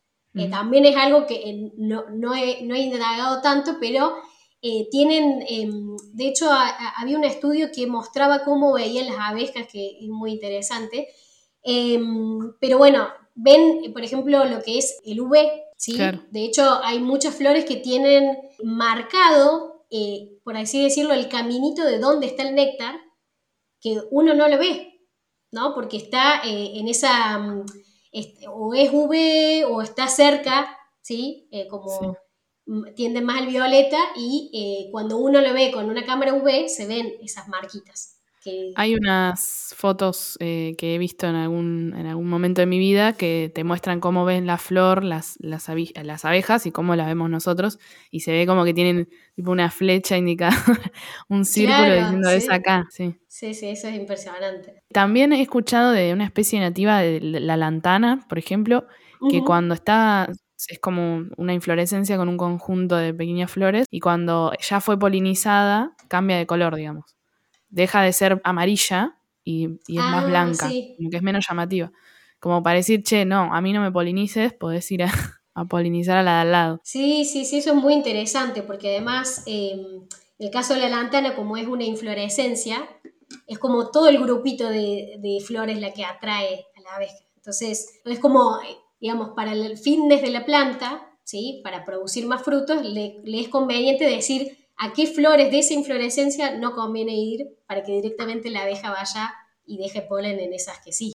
B: también es algo que no, he, indagado tanto, pero eh, tienen, em, de hecho, había un estudio que mostraba cómo veían las abejas, que es muy interesante. Em, pero bueno, ven, por ejemplo, lo que es el UV, ¿sí? De hecho, hay muchas flores que tienen marcado, eh, por así decirlo, el caminito de dónde está el néctar, que uno no lo ve, ¿no? Porque está eh, en esa, mm, o es UV o está cerca, ¿sí? como tiende más al violeta y eh, cuando uno lo ve con una cámara UV se ven esas marquitas.
A: Hay unas fotos eh, que he visto en algún, en algún momento de mi vida que te muestran cómo ven la flor, las, las, las abejas y cómo la vemos nosotros. Y se ve como que tienen tipo una flecha indicada, un círculo diciendo es acá. Sí.
B: sí, sí, eso es impresionante.
A: También he escuchado de una especie nativa de la lantana, por ejemplo, que cuando está es como una inflorescencia con un conjunto de pequeñas flores y cuando ya fue polinizada cambia de color, digamos. Deja de ser amarilla y, es más ah, blanca, que es menos llamativa. Como para decir, che, no, a mí no me polinices, podés ir a, polinizar a la de al lado.
B: Sí, sí, sí, eso es muy interesante porque además em, el caso de la lantana, como es una inflorescencia, es como todo el grupito de, de flores la que atrae a la abeja. Entonces, es como digamos, para el fitness de la planta, ¿sí? para producir más frutos, le, es conveniente decir a qué flores de esa inflorescencia no conviene ir para que directamente la abeja vaya y deje polen en esas que sí.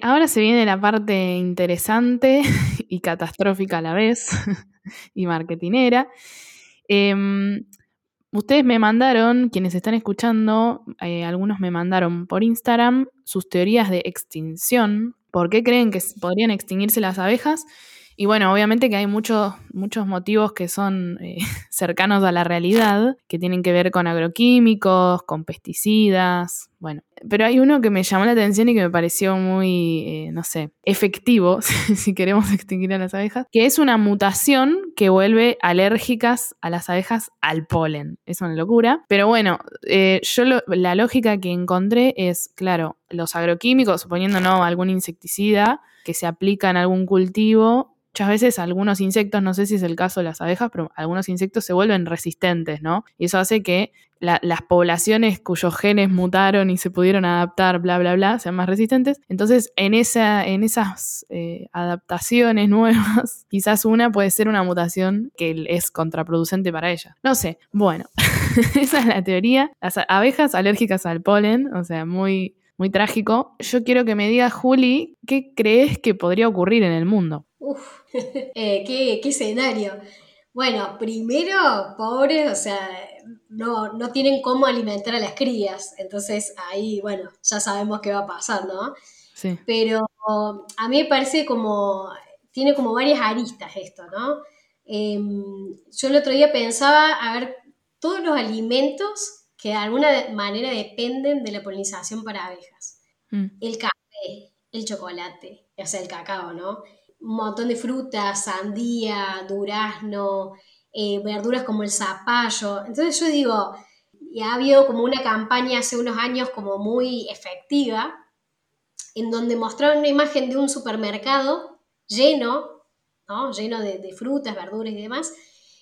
A: Ahora se viene la parte interesante y catastrófica a la vez y marketinera. Em, Ustedes me mandaron, quienes están escuchando, eh, algunos me mandaron por Instagram sus teorías de extinción. ¿Por qué creen que podrían extinguirse las abejas? Y bueno, obviamente que hay muchos, muchos motivos que son eh, cercanos a la realidad, que tienen que ver con agroquímicos, con pesticidas, bueno. Pero hay uno que me llamó la atención y que me pareció muy, eh, no sé, efectivo, si queremos extinguir a las abejas, que es una mutación que vuelve alérgicas a las abejas al polen. Es una locura. Pero bueno, eh, yo la lógica que encontré es, claro, los agroquímicos, suponiendo no algún insecticida, que se aplica en algún cultivo, Muchas veces algunos insectos, no sé si es el caso de las abejas, pero algunos insectos se vuelven resistentes, ¿no? Y eso hace que las poblaciones cuyos genes mutaron y se pudieron adaptar, bla, bla, bla, sean más resistentes. Entonces, en, esa, en esas eh, adaptaciones nuevas, quizás una puede ser una mutación que es contraproducente para ella. No sé, bueno, esa es la teoría. Las abejas alérgicas al polen, o sea, muy, muy trágico. Yo quiero que me diga, Juli, ¿qué crees que podría ocurrir en el mundo?
B: Uf, eh, ¿qué, escenario. Bueno, primero, pobres, o sea, no, no tienen cómo alimentar a las crías. Entonces ahí, bueno, ya sabemos qué va a pasar, ¿no? Sí. Pero a mí me parece como, tiene como varias aristas esto, ¿no? Em, yo el otro día pensaba, a ver, todos los alimentos que de alguna manera dependen de la polinización para abejas. Mm. El café, el chocolate, o sea, el cacao, ¿no? un montón de frutas, sandía, durazno, eh, verduras como el zapallo. Entonces yo digo, y ha habido como una campaña hace unos años como muy efectiva, en donde mostraron una imagen de un supermercado lleno, ¿no? lleno de, frutas, verduras y demás.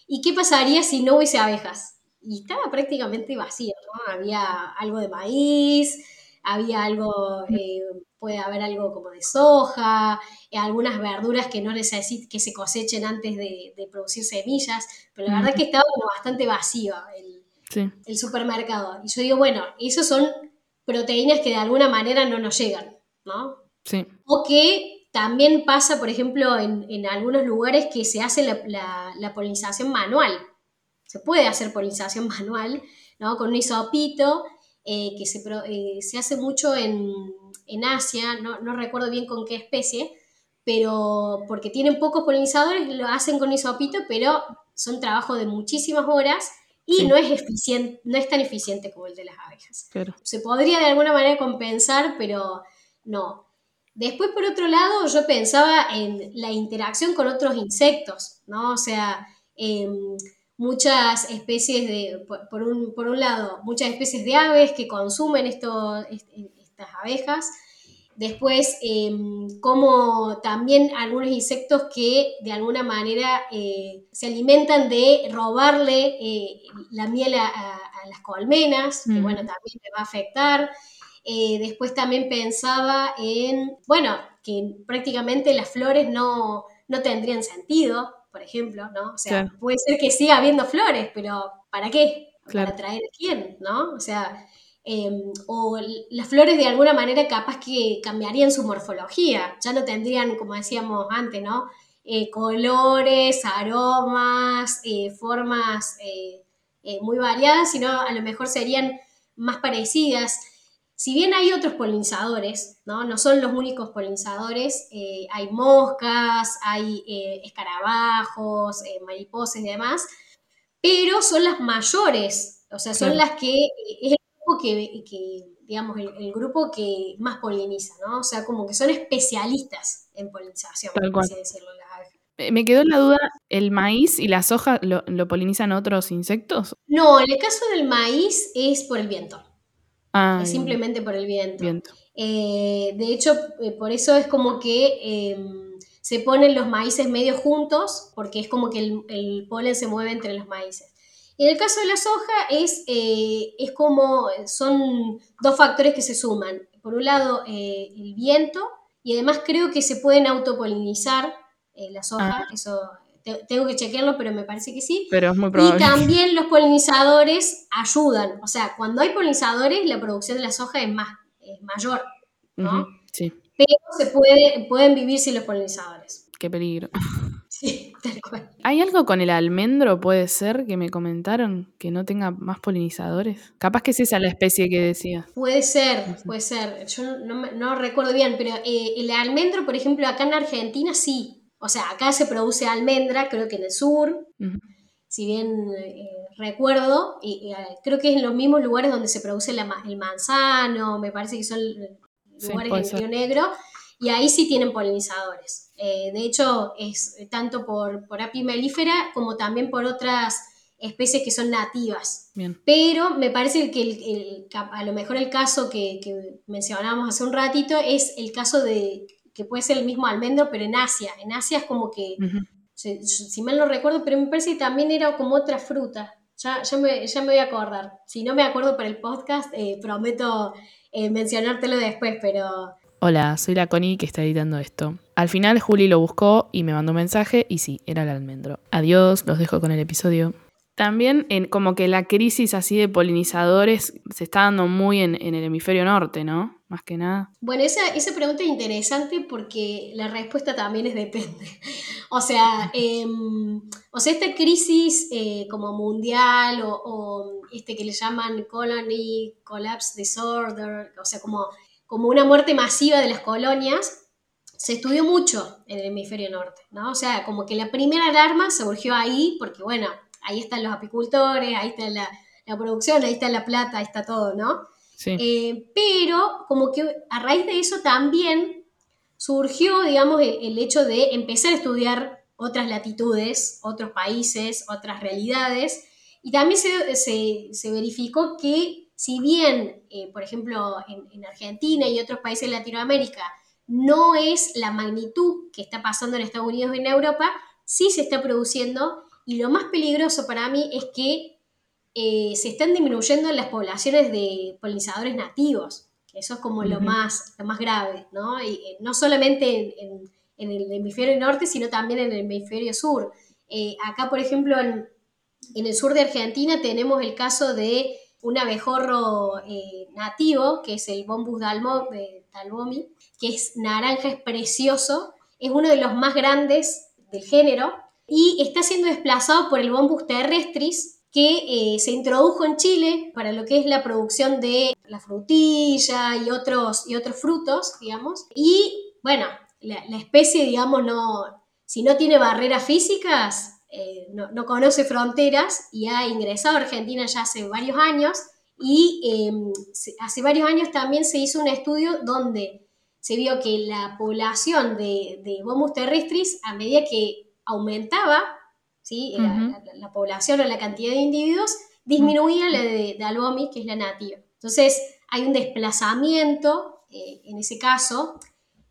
B: ¿Y qué pasaría si no hubiese abejas? Y estaba prácticamente vacío, ¿no? Había algo de maíz, había algo, eh, puede haber algo como de soja, eh, algunas verduras que no necesitan que se cosechen antes de, producir semillas, pero la verdad es que estaba como bastante vacío el, el, supermercado. Y yo digo, bueno, esos son proteínas que de alguna manera no nos llegan, ¿no? Sí. O que también pasa, por ejemplo, en, algunos lugares que se hace la, la, polinización manual. Se puede hacer polinización manual, ¿no? Con un hisopito eh, que se, eh, se, hace mucho en, en Asia, no, no, recuerdo bien con qué especie, pero porque tienen pocos polinizadores, lo hacen con isopito, pero son trabajos de muchísimas horas y no, es eficiente, no es tan eficiente como el de las abejas. Se podría de alguna manera compensar, pero no. Después, por otro lado, yo pensaba en la interacción con otros insectos, ¿no? O sea, em, muchas especies de, por, un, por, un, lado, muchas especies de aves que consumen esto, estas abejas. Después, em, como también algunos insectos que de alguna manera eh, se alimentan de robarle eh, la miel a, las colmenas, que bueno, también le va a afectar. Eh, después también pensaba en, bueno, que prácticamente las flores no, no tendrían sentido, por ejemplo, ¿no? O sea, puede ser que siga habiendo flores, pero ¿para qué? ¿Para atraer a quién? ¿No? O sea, Em, o las flores de alguna manera capaz que cambiarían su morfología, ya no tendrían, como decíamos antes, ¿no? Eh, colores, aromas, eh, formas eh, muy variadas, sino a lo mejor serían más parecidas. Si bien hay otros polinizadores, ¿no? No son los únicos polinizadores, hay moscas, hay escarabajos, mariposas y demás, pero son las mayores, o sea, son las que que, digamos, el, grupo que más poliniza, ¿no? O sea, como que son especialistas en polinización, por así decirlo,
A: Me quedó la duda, ¿el maíz y la soja lo, polinizan otros insectos?
B: No, en el caso del maíz es por el viento. Ah, es simplemente por el viento. Eh, de hecho, eh, por eso es como que em, se ponen los maíces medio juntos, porque es como que el, el polen se mueve entre los maíces. En el caso de la soja es, eh, es como, son dos factores que se suman. Por un lado, eh, el viento, y además creo que se pueden autopolinizar eh, la soja, ah. eso tengo que chequearlo, pero me parece que sí.
A: Pero es muy probable.
B: Y también los polinizadores ayudan, o sea, cuando hay polinizadores, la producción de la soja es, más, mayor, ¿no? sí. Pero se puede, pueden vivir sin los polinizadores.
A: Qué peligro. ¿Hay algo con el almendro, puede ser, que me comentaron, que no tenga más polinizadores? Capaz que es esa la especie que decía.
B: Puede ser, puede ser. Yo no, recuerdo bien, pero eh, el almendro, por ejemplo, acá en Argentina sí. O sea, acá se produce almendra, creo que en el sur. Si bien eh, recuerdo, y, eh, creo que es en los mismos lugares donde se produce el manzano, me parece que son lugares en Río Negro, y ahí sí tienen polinizadores. Eh, de hecho, es tanto por, por api melífera como también por otras especies que son nativas. Pero me parece que el, a lo mejor el caso que, que, mencionábamos hace un ratito es el caso de que puede ser el mismo almendro, pero en Asia. En Asia es como que, si, mal no recuerdo, pero me parece que también era como otra fruta. Ya, ya, me, ya me voy a acordar. Si no me acuerdo para el podcast, eh, prometo eh, mencionártelo después, pero
A: Hola, soy la Connie que está editando esto. Al final Juli lo buscó y me mandó un mensaje y sí, era el almendro. Adiós, los dejo con el episodio. También en como que la crisis así de polinizadores se está dando muy en, el hemisferio norte, ¿no? Más que nada.
B: Bueno, esa, esa, pregunta es interesante porque la respuesta también es depende. O sea, em, o sea esta crisis eh, como mundial o, o, este que le llaman colony collapse disorder, o sea, como como una muerte masiva de las colonias, se estudió mucho en el hemisferio norte, ¿no? O sea, como que la primera alarma surgió ahí, porque bueno, ahí están los apicultores, ahí está la, producción, ahí está la plata, ahí está todo, ¿no? Sí. Eh, pero como que a raíz de eso también surgió, digamos, el, hecho de empezar a estudiar otras latitudes, otros países, otras realidades, y también se, se verificó que si bien, eh, por ejemplo, en, Argentina y otros países de Latinoamérica no es la magnitud que está pasando en Estados Unidos y en Europa, sí se está produciendo y lo más peligroso para mí es que eh, se están disminuyendo las poblaciones de polinizadores nativos. Eso es como lo, más, lo más grave, ¿no? Y, eh, no solamente en, el hemisferio norte, sino también en el hemisferio sur. acá, por ejemplo, en, el sur de Argentina tenemos el caso de un abejorro eh, nativo, que es el Bombus dalbomi, que es naranja, es precioso, es uno de los más grandes del género y está siendo desplazado por el Bombus terrestris, que eh, se introdujo en Chile para lo que es la producción de la frutilla y otros, y otros frutos, digamos. Y bueno, la, especie, digamos, no, si no tiene barreras físicas, eh, no, conoce fronteras y ha ingresado a Argentina ya hace varios años y em, hace varios años también se hizo un estudio donde se vio que la población de, de Bomus terrestris, a medida que aumentaba ¿sí? la, población o la cantidad de individuos, disminuía la de, de Albomi, que es la nativa. Entonces hay un desplazamiento eh, en ese caso.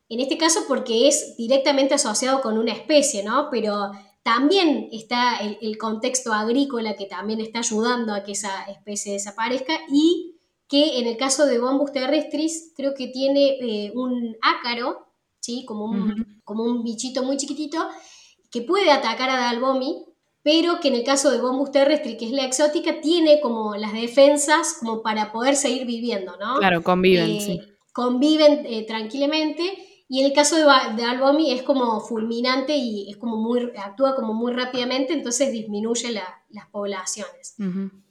B: En este caso porque es directamente asociado con una especie, ¿no? Pero también está el, contexto agrícola que también está ayudando a que esa especie desaparezca y que en el caso de Bombus terrestris creo que tiene eh, un ácaro, ¿sí? Como un, como un bichito muy chiquitito que puede atacar a Dalbomi, pero que en el caso de Bombus terrestris, que es la exótica, tiene como las defensas como para poder seguir viviendo, ¿no?
A: Claro, conviven,
B: eh,
A: sí.
B: Conviven eh, tranquilamente y en el caso de, de Albomi es como fulminante y es como muy, actúa como muy rápidamente, entonces disminuye las poblaciones.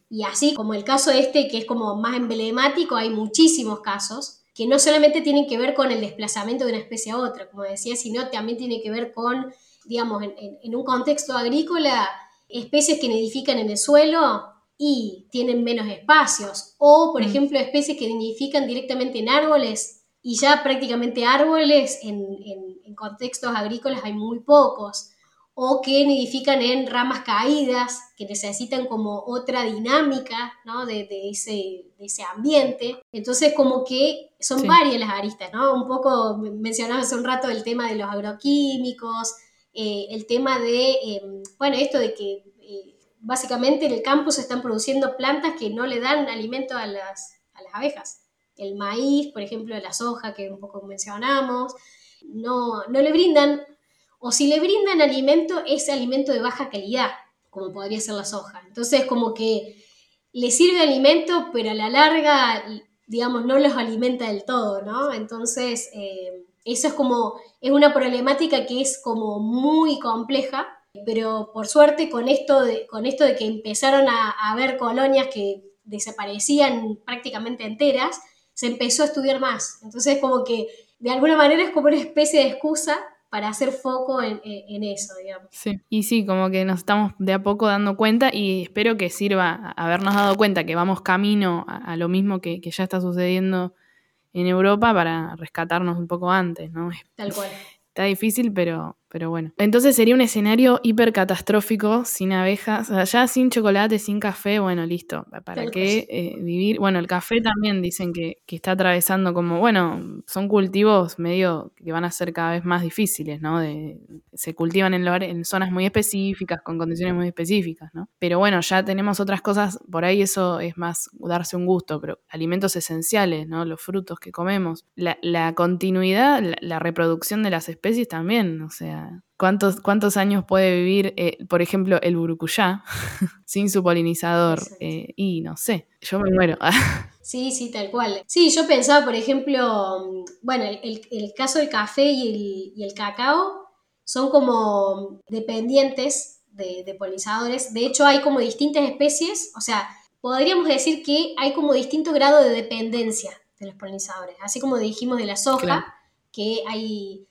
B: Y así como el caso este, que es como más emblemático, hay muchísimos casos que no solamente tienen que ver con el desplazamiento de una especie a otra, como decía, sino también tiene que ver con, digamos, en, un contexto agrícola, especies que nidifican en el suelo y tienen menos espacios, o por mm. ejemplo especies que nidifican directamente en árboles y ya prácticamente árboles en, contextos agrícolas hay muy pocos, o que nidifican en ramas caídas, que necesitan como otra dinámica ¿no? de, ese, ese, ambiente. Entonces como que son varias las aristas, ¿no? Un poco mencionaba hace un rato el tema de los agroquímicos, eh, el tema de, em, bueno, esto de que eh, básicamente en el campo se están produciendo plantas que no le dan alimento a las, a las abejas el maíz, por ejemplo, la soja que un poco mencionamos, no, no le brindan, o si le brindan alimento, es alimento de baja calidad, como podría ser la soja. Entonces, como que le sirve alimento, pero a la larga, digamos, no los alimenta del todo, ¿no? Entonces, eh, eso es como, es una problemática que es como muy compleja, pero por suerte con esto de, con esto de que empezaron a haber colonias que desaparecían prácticamente enteras, se empezó a estudiar más. Entonces, como que de alguna manera es como una especie de excusa para hacer foco en, eso, digamos.
A: Sí, y sí, como que nos estamos de a poco dando cuenta y espero que sirva habernos dado cuenta que vamos camino a, lo mismo que, que, ya está sucediendo en Europa para rescatarnos un poco antes, ¿no?
B: Tal cual.
A: Está difícil, pero, pero bueno. Entonces sería un escenario hiper catastrófico, sin abejas, o sea, ya sin chocolate, sin café, bueno, listo. ¿Para qué eh, vivir? Bueno, el café también dicen que, está atravesando como, bueno, son cultivos medio que van a ser cada vez más difíciles, ¿no? De, se cultivan en, en zonas muy específicas, con condiciones muy específicas, ¿no? Pero bueno, ya tenemos otras cosas, por ahí eso es más darse un gusto, pero alimentos esenciales, ¿no? Los frutos que comemos. La, continuidad, la reproducción de las especies también, o sea, ¿Cuántos, ¿Cuántos años puede vivir, eh, por ejemplo, el burucuyá sin su polinizador? Eh, y no sé, yo me muero.
B: sí, sí, tal cual. Sí, yo pensaba, por ejemplo, bueno, el, caso del café y el, cacao son como dependientes de, de, polinizadores. De hecho, hay como distintas especies, o sea, podríamos decir que hay como distinto grado de dependencia de los polinizadores. Así como dijimos de la soja, que hay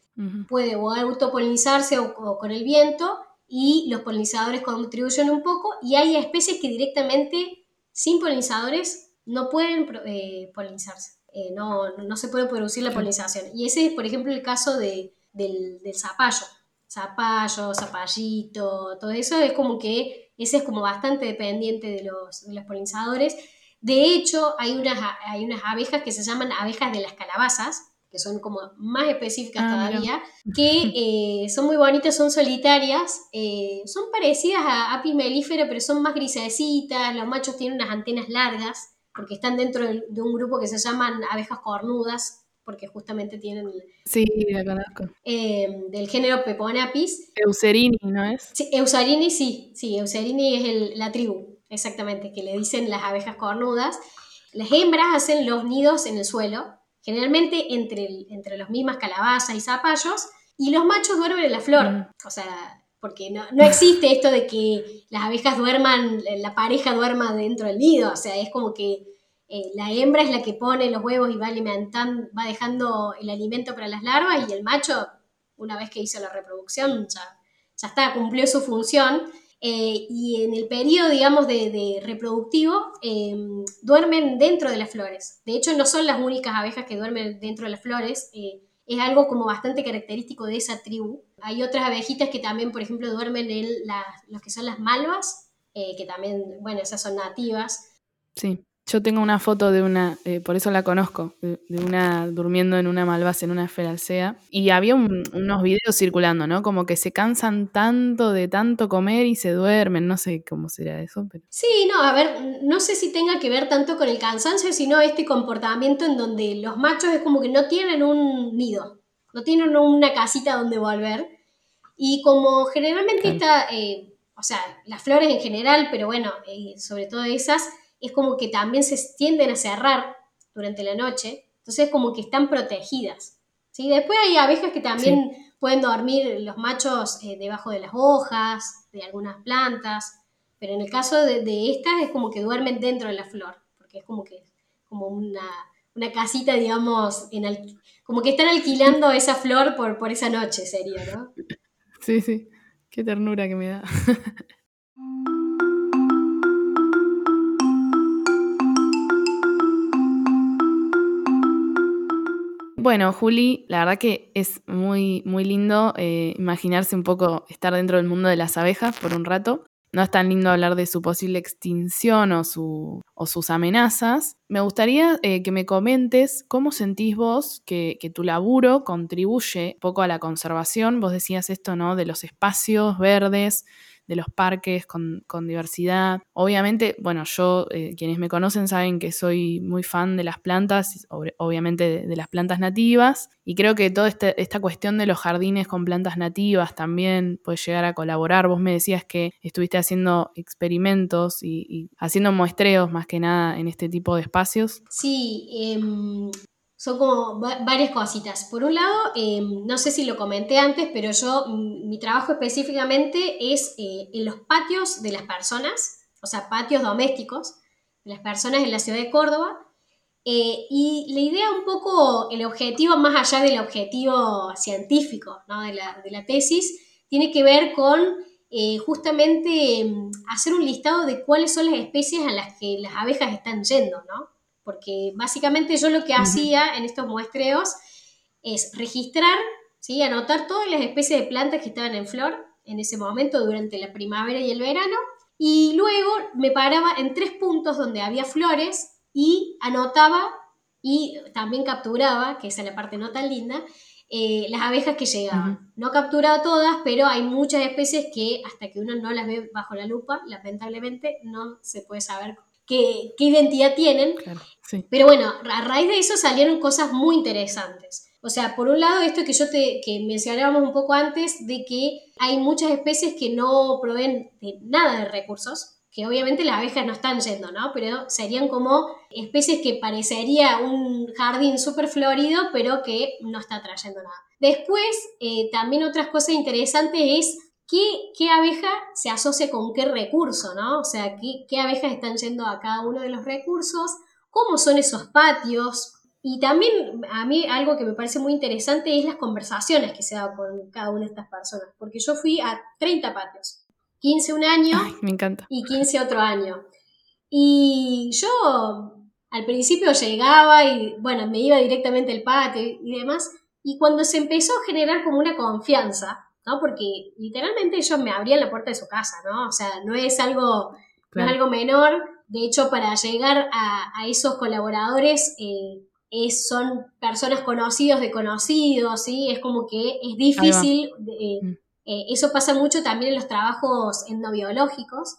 B: puede o autopolinizarse o, con el viento y los polinizadores contribuyen un poco y hay especies que directamente sin polinizadores no pueden eh, polinizarse, eh, no, no, se puede producir la polinización. Y ese es, por ejemplo, el caso de, del, del zapallo. Zapallo, zapallito, todo eso es como que ese es como bastante dependiente de los, de los polinizadores. De hecho, hay unas, hay unas abejas que se llaman abejas de las calabazas, que son como más específicas ah, todavía, que eh, son muy bonitas, son solitarias, eh, son parecidas a apis mellifera, pero son más grisecitas, los machos tienen unas antenas largas, porque están dentro de, un grupo que se llaman abejas cornudas, porque justamente tienen...
A: Sí, la conozco.
B: Eh, del género Peponapis.
A: Eucerini, ¿no es?
B: Sí, Eucerini sí, sí, Eucerini es el, la tribu, exactamente, que le dicen las abejas cornudas. Las hembras hacen los nidos en el suelo, generalmente entre, entre las mismas calabazas y zapallos, y los machos duermen en la flor. Mm. O sea, porque no, existe esto de que las abejas duerman, la pareja duerma dentro del nido, o sea, es como que eh, la hembra es la que pone los huevos y va alimentando, va dejando el alimento para las larvas y el macho, una vez que hizo la reproducción, ya, ya está, cumplió su función eh, y en el periodo, digamos, de, reproductivo, em, duermen dentro de las flores. De hecho, no son las únicas abejas que duermen dentro de las flores, eh, es algo como bastante característico de esa tribu. Hay otras abejitas que también, por ejemplo, duermen en las, que son las malvas, eh, que también, bueno, esas son nativas.
A: Sí. Yo tengo una foto de una, eh, por eso la conozco, de, una durmiendo en una malvasa, en una esferalcea. Y había unos videos circulando, ¿no? Como que se cansan tanto de tanto comer y se duermen. No sé cómo será eso. Pero...
B: Sí, no, a ver, no sé si tenga que ver tanto con el cansancio, sino este comportamiento en donde los machos es como que no tienen un nido, no tienen una casita donde volver. Y como generalmente está, eh, o sea, las flores en general, pero bueno, eh, sobre todo esas es como que también se tienden a cerrar durante la noche, entonces como que están protegidas. ¿sí? Después hay abejas que también pueden dormir los machos eh, debajo de las hojas, de algunas plantas, pero en el caso de, estas es como que duermen dentro de la flor, porque es como que como una, casita, digamos, en como que están alquilando esa flor por, por esa noche, sería, ¿no?
A: Sí, sí, qué ternura que me da. Bueno, Juli, la verdad que es muy, muy lindo eh, imaginarse un poco estar dentro del mundo de las abejas por un rato. No es tan lindo hablar de su posible extinción o, su, o sus amenazas. Me gustaría eh, que me comentes cómo sentís vos que, que, tu laburo contribuye un poco a la conservación. Vos decías esto, ¿no? De los espacios verdes, de los parques con, diversidad. Obviamente, bueno, yo, eh, quienes me conocen saben que soy muy fan de las plantas, obviamente de, las plantas nativas, y creo que toda este, esta, cuestión de los jardines con plantas nativas también puede llegar a colaborar. Vos me decías que estuviste haciendo experimentos y, haciendo muestreos más que nada en este tipo de espacios.
B: Sí, em, son como varias cositas. Por un lado, em, no sé si lo comenté antes, pero yo, mi trabajo específicamente es eh, en los patios de las personas, o sea, patios domésticos de las personas en la ciudad de Córdoba. Eh, y la idea un poco, el objetivo más allá del objetivo científico ¿no? de, la, de, la, tesis, tiene que ver con eh, justamente em, hacer un listado de cuáles son las especies a las que las abejas están yendo, ¿no? Porque básicamente yo lo que hacía en estos muestreos es registrar, ¿sí? anotar todas las especies de plantas que estaban en flor en ese momento durante la primavera y el verano, y luego me paraba en tres puntos donde había flores y anotaba y también capturaba, que esa es la parte no tan linda, eh, las abejas que llegaban. No capturaba todas, pero hay muchas especies que hasta que uno no las ve bajo la lupa, lamentablemente no se puede saber qué, identidad tienen. Pero bueno, a raíz de eso salieron cosas muy interesantes. O sea, por un lado, esto que yo te que mencionábamos un poco antes, de que hay muchas especies que no proveen de nada de recursos, que obviamente las abejas no están yendo, ¿no? Pero serían como especies que parecería un jardín súper florido, pero que no está trayendo nada. Después, eh, también otras cosas interesantes es ¿Qué, abeja se asocia con qué recurso, ¿no? O sea, ¿qué, ¿qué, abejas están yendo a cada uno de los recursos? ¿Cómo son esos patios? Y también a mí algo que me parece muy interesante es las conversaciones que se dan con cada una de estas personas, porque yo fui a 30 patios, 15 un año
A: me encanta.
B: y 15 otro año. Y yo al principio llegaba y bueno, me iba directamente al patio y demás, y cuando se empezó a generar como una confianza, ¿no? Porque literalmente ellos me abrían la puerta de su casa, ¿no? O sea, no es algo, no es algo menor. De hecho, para llegar a, esos colaboradores eh, es, son personas conocidos de conocidos, ¿sí? Es como que es difícil. Eh, mm. eh, eso pasa mucho también en los trabajos endobiológicos,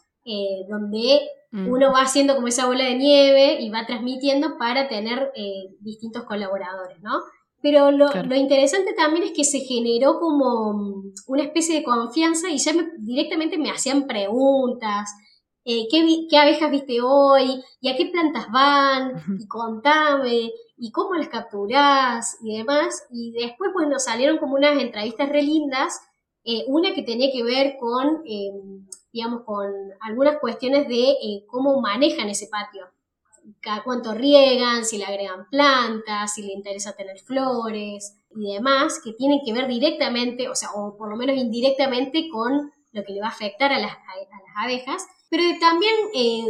B: donde mm. uno va haciendo como esa bola de nieve y va transmitiendo para tener distintos colaboradores, ¿no? Pero lo, interesante también es que se generó como una especie de confianza y ya directamente me hacían preguntas. Eh, ¿qué, abejas viste hoy? ¿Y a qué plantas van? Y contame. ¿Y cómo las capturás? Y demás. Y después, bueno, salieron como unas entrevistas re lindas. Eh, una que tenía que ver con, eh, digamos, con algunas cuestiones de cómo manejan ese patio cada cuánto riegan, si le agregan plantas, si le interesa tener flores y demás, que tienen que ver directamente, o sea, o por lo menos indirectamente con lo que le va a afectar a las, abejas. Pero también eh,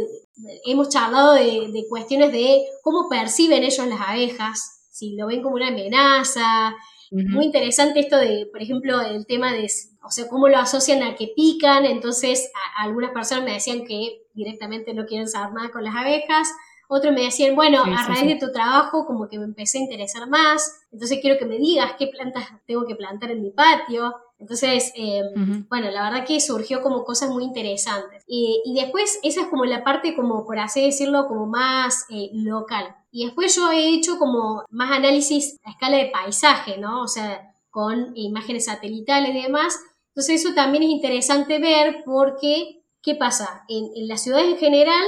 B: hemos charlado de, cuestiones de cómo perciben ellos las abejas, si lo ven como una amenaza. Muy interesante esto de, por ejemplo, el tema de, o sea, cómo lo asocian a que pican. Entonces, algunas personas me decían que directamente no quieren saber nada con las abejas Otros me decían, bueno, a raíz de tu trabajo como que me empecé a interesar más, entonces quiero que me digas qué plantas tengo que plantar en mi patio. Entonces, eh, bueno, la verdad que surgió como cosas muy interesantes. Y, después, esa es como la parte, como por así decirlo, como más eh, local. Y después yo he hecho como más análisis a escala de paisaje, ¿no? O sea, con imágenes satelitales y demás. Entonces, eso también es interesante ver porque, ¿qué pasa? En, en las ciudades en general,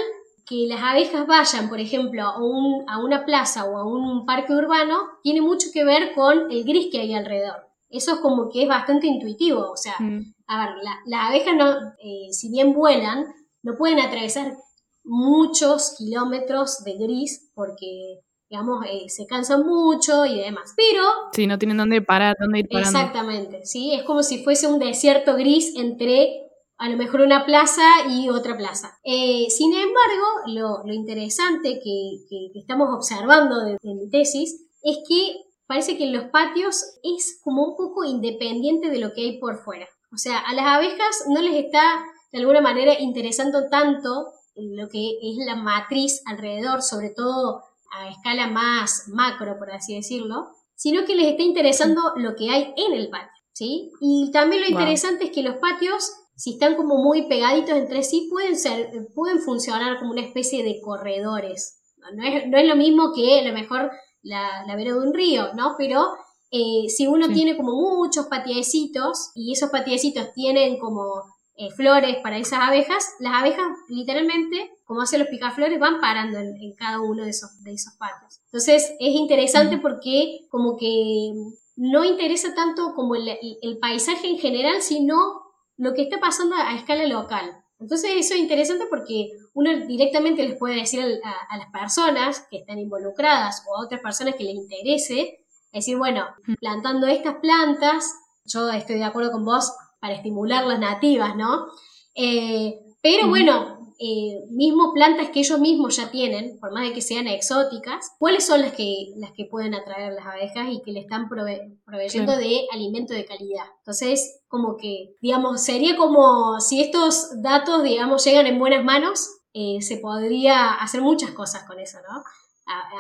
B: que las abejas vayan, por ejemplo, a, un, a una plaza o a un parque urbano, tiene mucho que ver con el gris que hay alrededor eso es como que es bastante intuitivo. O sea, mm. a ver, las abejas, no, eh, si bien vuelan, no pueden atravesar muchos kilómetros de gris porque, digamos, eh, se cansan mucho y demás. Pero...
A: Sí, no tienen dónde parar, dónde ir parando.
B: Exactamente, ¿sí? Es como si fuese un desierto gris entre a lo mejor una plaza y otra plaza. Eh, sin embargo, lo, interesante que, estamos observando en mi tesis es que parece que en los patios es como un poco independiente de lo que hay por fuera. O sea, a las abejas no les está de alguna manera interesando tanto lo que es la matriz alrededor, sobre todo a escala más macro, por así decirlo, sino que les está interesando lo que hay en el patio, ¿sí? Y también lo interesante es que los patios, si están como muy pegaditos entre sí, pueden ser, pueden funcionar como una especie de corredores. No es, no es lo mismo que a lo mejor la, la vera de un río, ¿no? Pero eh, si uno tiene como muchos patiecitos y esos patiecitos tienen como eh, flores para esas abejas, las abejas literalmente, como hacen los picaflores, van parando en, cada uno de esos, de esos patios. Entonces es interesante porque como que no interesa tanto como el, el, paisaje en general, sino lo que está pasando a escala local. Entonces eso es interesante porque uno directamente les puede decir a, las personas que están involucradas o a otras personas que les interese, decir, bueno, plantando estas plantas, yo estoy de acuerdo con vos para estimular las nativas, ¿no? Eh, pero bueno, eh, mismo plantas que ellos mismos ya tienen, por más de que sean exóticas, ¿cuáles son las que, las que pueden atraer las abejas y que le están proveyendo de alimento de calidad? Entonces, como que, digamos, sería como si estos datos, digamos, llegan en buenas manos, eh, se podría hacer muchas cosas con eso, ¿no?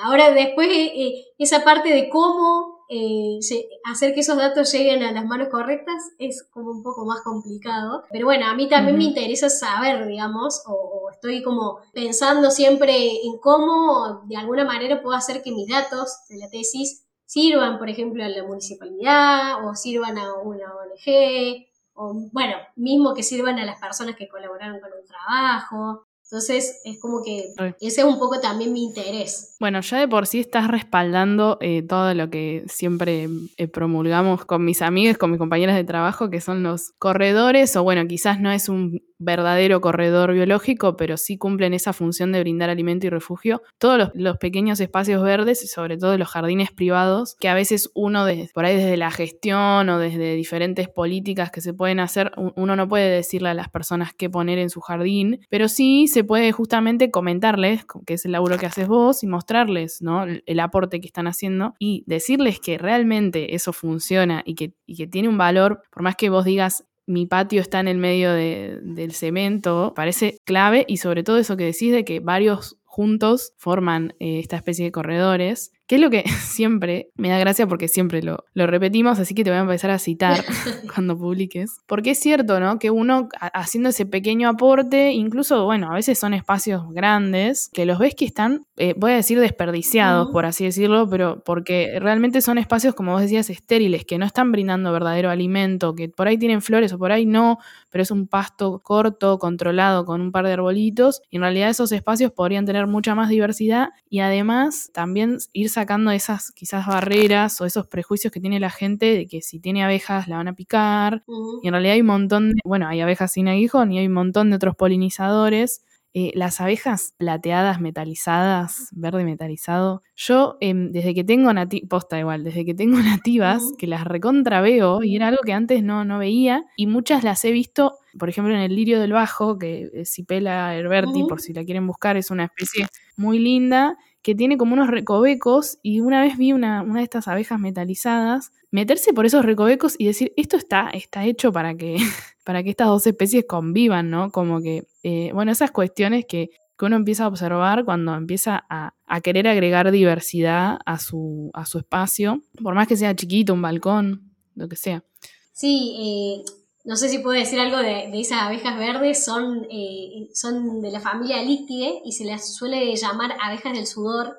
B: Ahora después eh, esa parte de cómo eh, hacer que esos datos lleguen a las manos correctas es como un poco más complicado. Pero bueno, a mí también me interesa saber, digamos, o, estoy como pensando siempre en cómo de alguna manera puedo hacer que mis datos de la tesis sirvan, por ejemplo, a la municipalidad o sirvan a una ONG, o bueno, mismo que sirvan a las personas que colaboraron con un trabajo. Entonces es como que ese es un poco también mi interés.
A: Bueno, ya de por sí estás respaldando eh, todo lo que siempre eh, promulgamos con mis amigos, con mis compañeras de trabajo, que son los corredores, o bueno, quizás no es un verdadero corredor biológico, pero sí cumplen esa función de brindar alimento y refugio. Todos los, pequeños espacios verdes y sobre todo los jardines privados, que a veces uno por ahí desde la gestión o desde diferentes políticas que se pueden hacer, uno no puede decirle a las personas qué poner en su jardín, pero sí se puede justamente comentarles, que es el laburo que haces vos, y mostrarles el, aporte que están haciendo y decirles que realmente eso funciona y que, y que tiene un valor, por más que vos digas mi patio está en el medio del cemento, parece clave y sobre todo eso que decís de que varios juntos forman eh, esta especie de corredores, que es lo que siempre me da gracia porque siempre lo, lo, repetimos, así que te voy a empezar a citar cuando publiques. Porque es cierto, ¿no? Que uno haciendo ese pequeño aporte, incluso, bueno, a veces son espacios grandes, que los ves que están, eh, voy a decir, desperdiciados, por así decirlo, pero porque realmente son espacios, como vos decías, estériles, que no están brindando verdadero alimento, que por ahí tienen flores o por ahí no, pero es un pasto corto, controlado, con un par de arbolitos, y en realidad esos espacios podrían tener mucha más diversidad y además también ir sacando esas quizás barreras o esos prejuicios que tiene la gente de que si tiene abejas la van a picar. Y en realidad hay un montón de, bueno, hay abejas sin aguijón y hay un montón de otros polinizadores. Eh, las abejas plateadas metalizadas, verde metalizado, yo em, desde que tengo nativas, posta igual, desde que tengo nativas, que las recontra veo y era algo que antes no, no veía. Y muchas las he visto, por ejemplo en el lirio del bajo, que es Cipela herberti, por si la quieren buscar, es una especie muy linda que tiene como unos recovecos y una vez vi una, una de estas abejas metalizadas meterse por esos recovecos y decir, esto está, está hecho para que, para que estas dos especies convivan, ¿no? Como que, eh, bueno, esas cuestiones que que uno empieza a observar cuando empieza a, querer agregar diversidad a su, a su espacio, por más que sea chiquito, un balcón, lo que sea.
B: Sí, eh, no sé si puedo decir algo de, esas abejas verdes, son, eh, son de la familia Líctide y se las suele llamar abejas del sudor,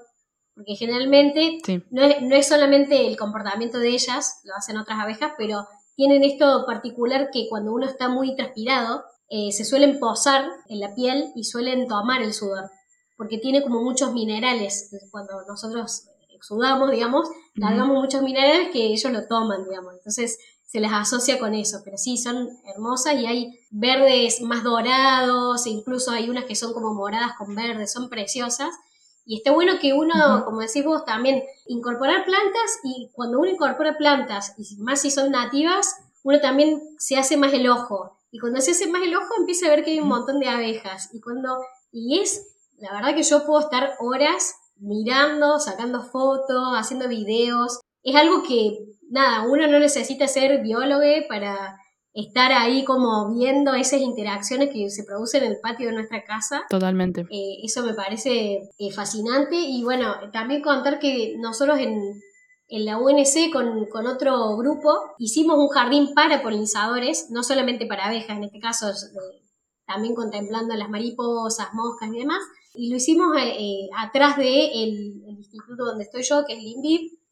B: porque generalmente no, es, no es solamente el comportamiento de ellas, lo hacen otras abejas, pero tienen esto particular que cuando uno está muy transpirado, eh, se suelen posar en la piel y suelen tomar el sudor, porque tiene como muchos minerales. Cuando nosotros sudamos, digamos, largamos muchos minerales que ellos lo toman, digamos. Entonces se les asocia con eso, pero sí, son hermosas y hay verdes más dorados, e incluso hay unas que son como moradas con verde, son preciosas. Y está bueno que uno, como decís vos, también incorporar plantas y cuando uno incorpora plantas, y más si son nativas, uno también se hace más el ojo. Y cuando se hace más el ojo empieza a ver que hay un montón de abejas. Y cuando, y es, la verdad que yo puedo estar horas mirando, sacando fotos, haciendo videos. Es algo que, nada, uno no necesita ser biólogo para estar ahí como viendo esas interacciones que se producen en el patio de nuestra casa.
A: Totalmente.
B: Eh, eso me parece eh, fascinante y bueno, también contar que nosotros en, en la UNC con, otro grupo hicimos un jardín para polinizadores, no solamente para abejas, en este caso también contemplando las mariposas, moscas y demás, y lo hicimos eh, eh, atrás del de el, instituto donde estoy yo, que es el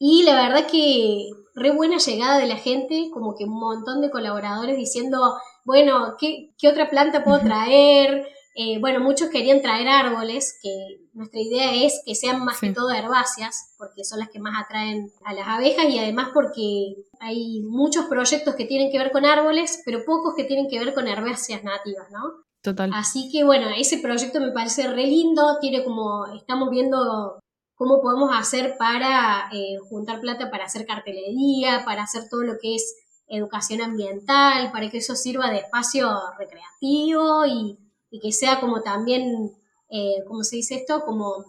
B: y la verdad que re buena llegada de la gente, como que un montón de colaboradores diciendo, bueno, ¿qué, qué otra planta puedo traer? Eh, bueno, muchos querían traer árboles, que nuestra idea es que sean más que todo herbáceas, porque son las que más atraen a las abejas y además porque hay muchos proyectos que tienen que ver con árboles, pero pocos que tienen que ver con herbáceas nativas, ¿no?
A: Total.
B: Así que bueno, ese proyecto me parece re lindo, tiene como, estamos viendo cómo podemos hacer para eh, juntar plata para hacer cartelería, para hacer todo lo que es educación ambiental, para que eso sirva de espacio recreativo y y que sea como también, eh, ¿cómo se dice esto? Como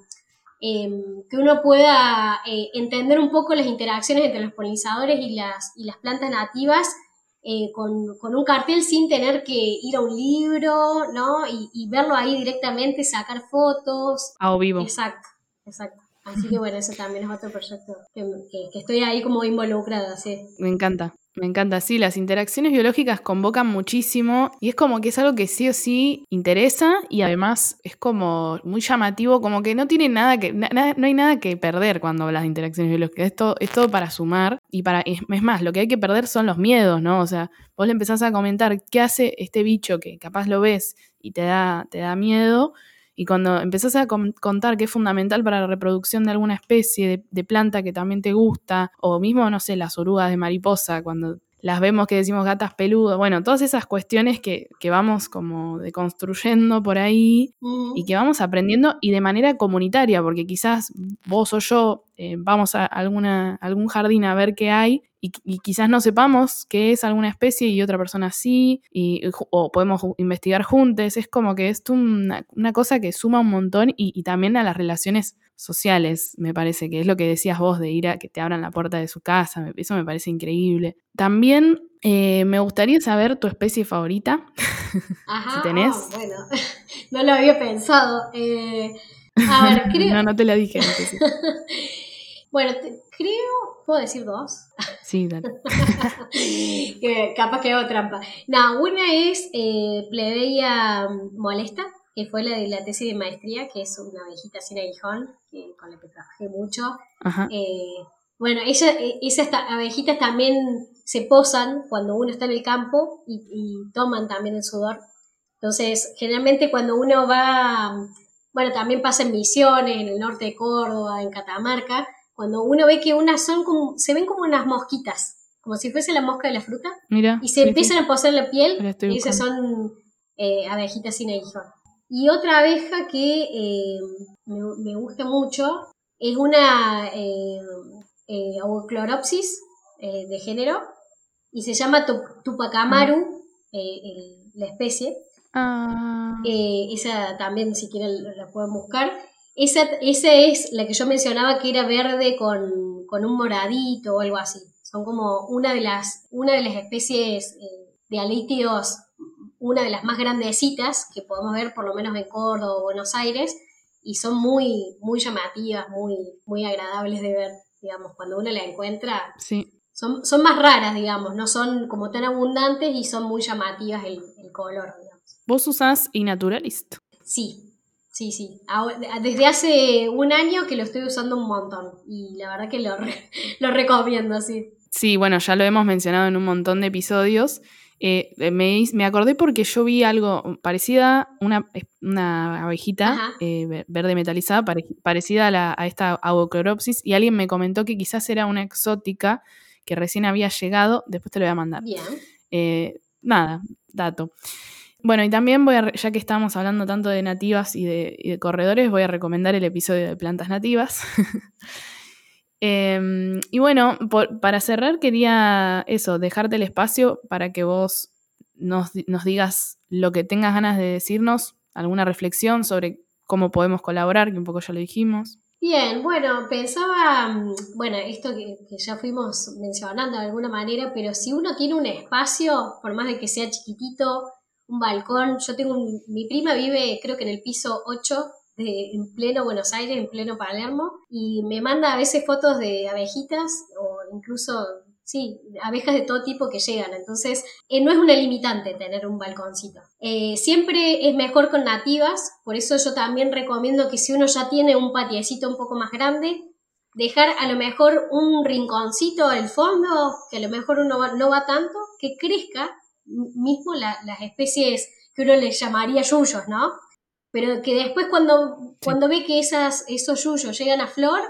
B: em, que uno pueda eh, entender un poco las interacciones entre los polinizadores y las, y las plantas nativas eh, con, un cartel sin tener que ir a un libro, ¿no? Y, verlo ahí directamente, sacar fotos.
A: A o vivo.
B: Exacto, exacto. Así que bueno, eso también es otro proyecto que, estoy ahí como involucrada, sí.
A: Me encanta. Me encanta, sí, las interacciones biológicas convocan muchísimo y es como que es algo que sí o sí interesa y además es como muy llamativo, como que no tiene nada que, no hay nada que perder cuando hablas de interacciones biológicas, es todo, es todo para sumar y para, es, más, lo que hay que perder son los miedos, ¿no? O sea, vos le empezás a comentar qué hace este bicho que capaz lo ves y te da, te da miedo y cuando empezás a contar que es fundamental para la reproducción de alguna especie de, planta que también te gusta, o mismo, no sé, las orugas de mariposa, cuando las vemos que decimos gatas peludas, bueno, todas esas cuestiones que, vamos como deconstruyendo por ahí y que vamos aprendiendo y de manera comunitaria, porque quizás vos o yo eh, vamos a alguna, algún jardín a ver qué hay y, quizás no sepamos qué es alguna especie y otra persona sí, y, o podemos investigar juntos, es como que es una, cosa que suma un montón y, también a las relaciones sociales, me parece, que es lo que decías vos de ir a que te abran la puerta de su casa, eso me parece increíble. También eh, me gustaría saber tu especie favorita,
B: Ajá, si tenés. Bueno, no lo había pensado. Eh, a ver, creo...
A: no, no te la dije antes.
B: Bueno, creo, ¿puedo decir dos?
A: Sí, dale.
B: capaz que hago trampa. No, una es eh, Plebeia molesta, que fue la de la tesis de maestría, que es una abejita sin aguijón, con la que trabajé mucho. Eh, bueno, ella, e, esas abejitas también se posan cuando uno está en el campo y, toman también el sudor. Entonces, generalmente cuando uno va, bueno, también pasa en Misiones, en el norte de Córdoba, en Catamarca, cuando uno ve que unas son como, se ven como unas mosquitas, como si fuese la mosca de la fruta,
A: Mira,
B: y se empiezan a posar la piel, y esas son eh, abejitas sin aguijón. Y otra abeja que eh, me, gusta mucho es una eh, eh eh, de género y se llama Tupacamaru, la especie.
A: Ah.
B: esa también, si quieren, la pueden buscar. Esa, esa, es la que yo mencionaba que era verde con, con, un moradito o algo así. Son como una de las, una de las especies de alítidos una de las más grandecitas que podemos ver por lo menos en Córdoba o Buenos Aires y son muy, muy llamativas, muy, muy agradables de ver, digamos, cuando uno la encuentra.
A: Sí.
B: Son, son más raras, digamos, no son como tan abundantes y son muy llamativas el, el color, digamos.
A: ¿Vos usás iNaturalist?
B: Sí, sí, sí. Desde hace un año que lo estoy usando un montón y la verdad que lo, lo recomiendo, sí.
A: Sí, bueno, ya lo hemos mencionado en un montón de episodios eh, me, acordé porque yo vi algo parecida, una, una abejita eh, verde metalizada, parecida a, la, a esta Avocoropsis, y alguien me comentó que quizás era una exótica que recién había llegado, después te lo voy a mandar.
B: Bien.
A: Eh, nada, dato. Bueno, y también voy a, ya que estamos hablando tanto de nativas y de, corredores, voy a recomendar el episodio de plantas nativas. Em, y bueno, para cerrar quería eso, dejarte el espacio para que vos nos, digas lo que tengas ganas de decirnos, alguna reflexión sobre cómo podemos colaborar, que un poco ya lo dijimos.
B: Bien, bueno, pensaba, mm, bueno, esto que, que, ya fuimos mencionando de alguna manera, pero si uno tiene un espacio, por más de que sea chiquitito, un balcón, yo tengo un, mi prima vive creo que en el piso 8 en pleno Buenos Aires, en pleno Palermo, y me manda a veces fotos de abejitas o incluso, sí, abejas de todo tipo que llegan. Entonces, eh, no es una limitante tener un balconcito. Eh, siempre es mejor con nativas, por eso yo también recomiendo que si uno ya tiene un patiecito un poco más grande, dejar a lo mejor un rinconcito al fondo, que a lo mejor uno no va tanto, que crezca mismo las especies que uno le llamaría yuyos, ¿no? pero que después cuando, cuando ve que esas, esos yuyos llegan a flor,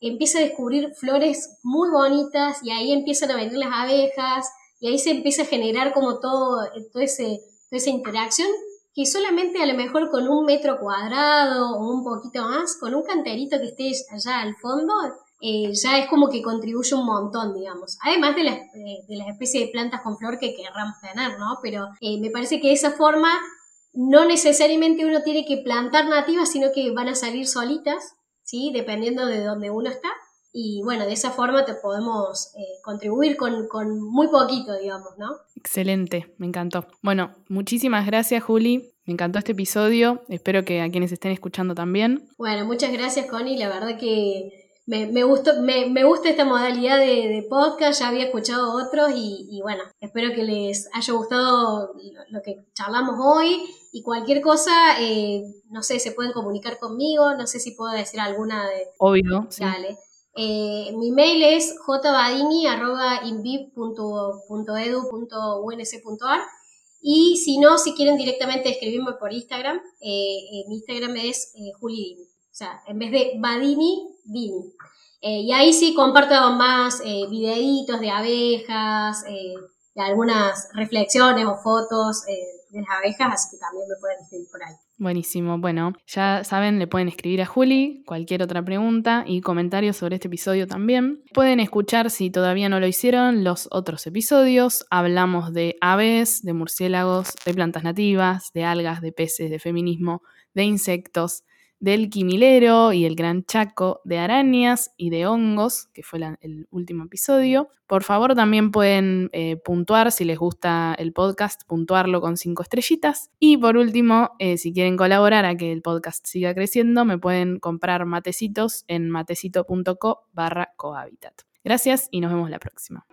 B: empieza a descubrir flores muy bonitas y ahí empiezan a venir las abejas y ahí se empieza a generar como todo, todo ese, toda esa interacción que solamente a lo mejor con un metro cuadrado o un poquito más, con un canterito que esté allá al fondo, eh, ya es como que contribuye un montón, digamos. Además de las, eh, de las especies de plantas con flor que querramos tener, ¿no? Pero eh, me parece que de esa forma no necesariamente uno tiene que plantar nativas, sino que van a salir solitas, ¿sí? Dependiendo de donde uno está. Y bueno, de esa forma te podemos eh, contribuir con, con, muy poquito, digamos, ¿no?
A: Excelente, me encantó. Bueno, muchísimas gracias, Juli. Me encantó este episodio. Espero que a quienes estén escuchando también.
B: Bueno, muchas gracias, Connie. La verdad que me, me, gustó, me, me, gusta esta modalidad de, podcast, ya había escuchado otros y, bueno, espero que les haya gustado lo, que charlamos hoy y cualquier cosa, eh, no sé, se pueden comunicar conmigo, no sé si puedo decir alguna de...
A: Obvio.
B: Dale. Eh, mi mail es jbadini.inviv.edu.unc.ar y si no, si quieren directamente escribirme por Instagram, eh, mi Instagram es julidini. O sea, en vez de Badini, Dini. Eh, y ahí sí comparto más eh, videitos de abejas, eh, de algunas reflexiones o fotos eh, de las abejas, así que también me pueden escribir por ahí.
A: Buenísimo. Bueno, ya saben, le pueden escribir a Juli cualquier otra pregunta y comentarios sobre este episodio también. Pueden escuchar, si todavía no lo hicieron, los otros episodios. Hablamos de aves, de murciélagos, de plantas nativas, de algas, de peces, de feminismo, de insectos, del Quimilero y el Gran Chaco, de arañas y de hongos, que fue el último episodio. Por favor, también pueden eh, puntuar si les gusta el podcast, puntuarlo con cinco estrellitas. Y por último, eh, si quieren colaborar a que el podcast siga creciendo, me pueden comprar matecitos en matecito.co barra cohabitat. Gracias y nos vemos la próxima.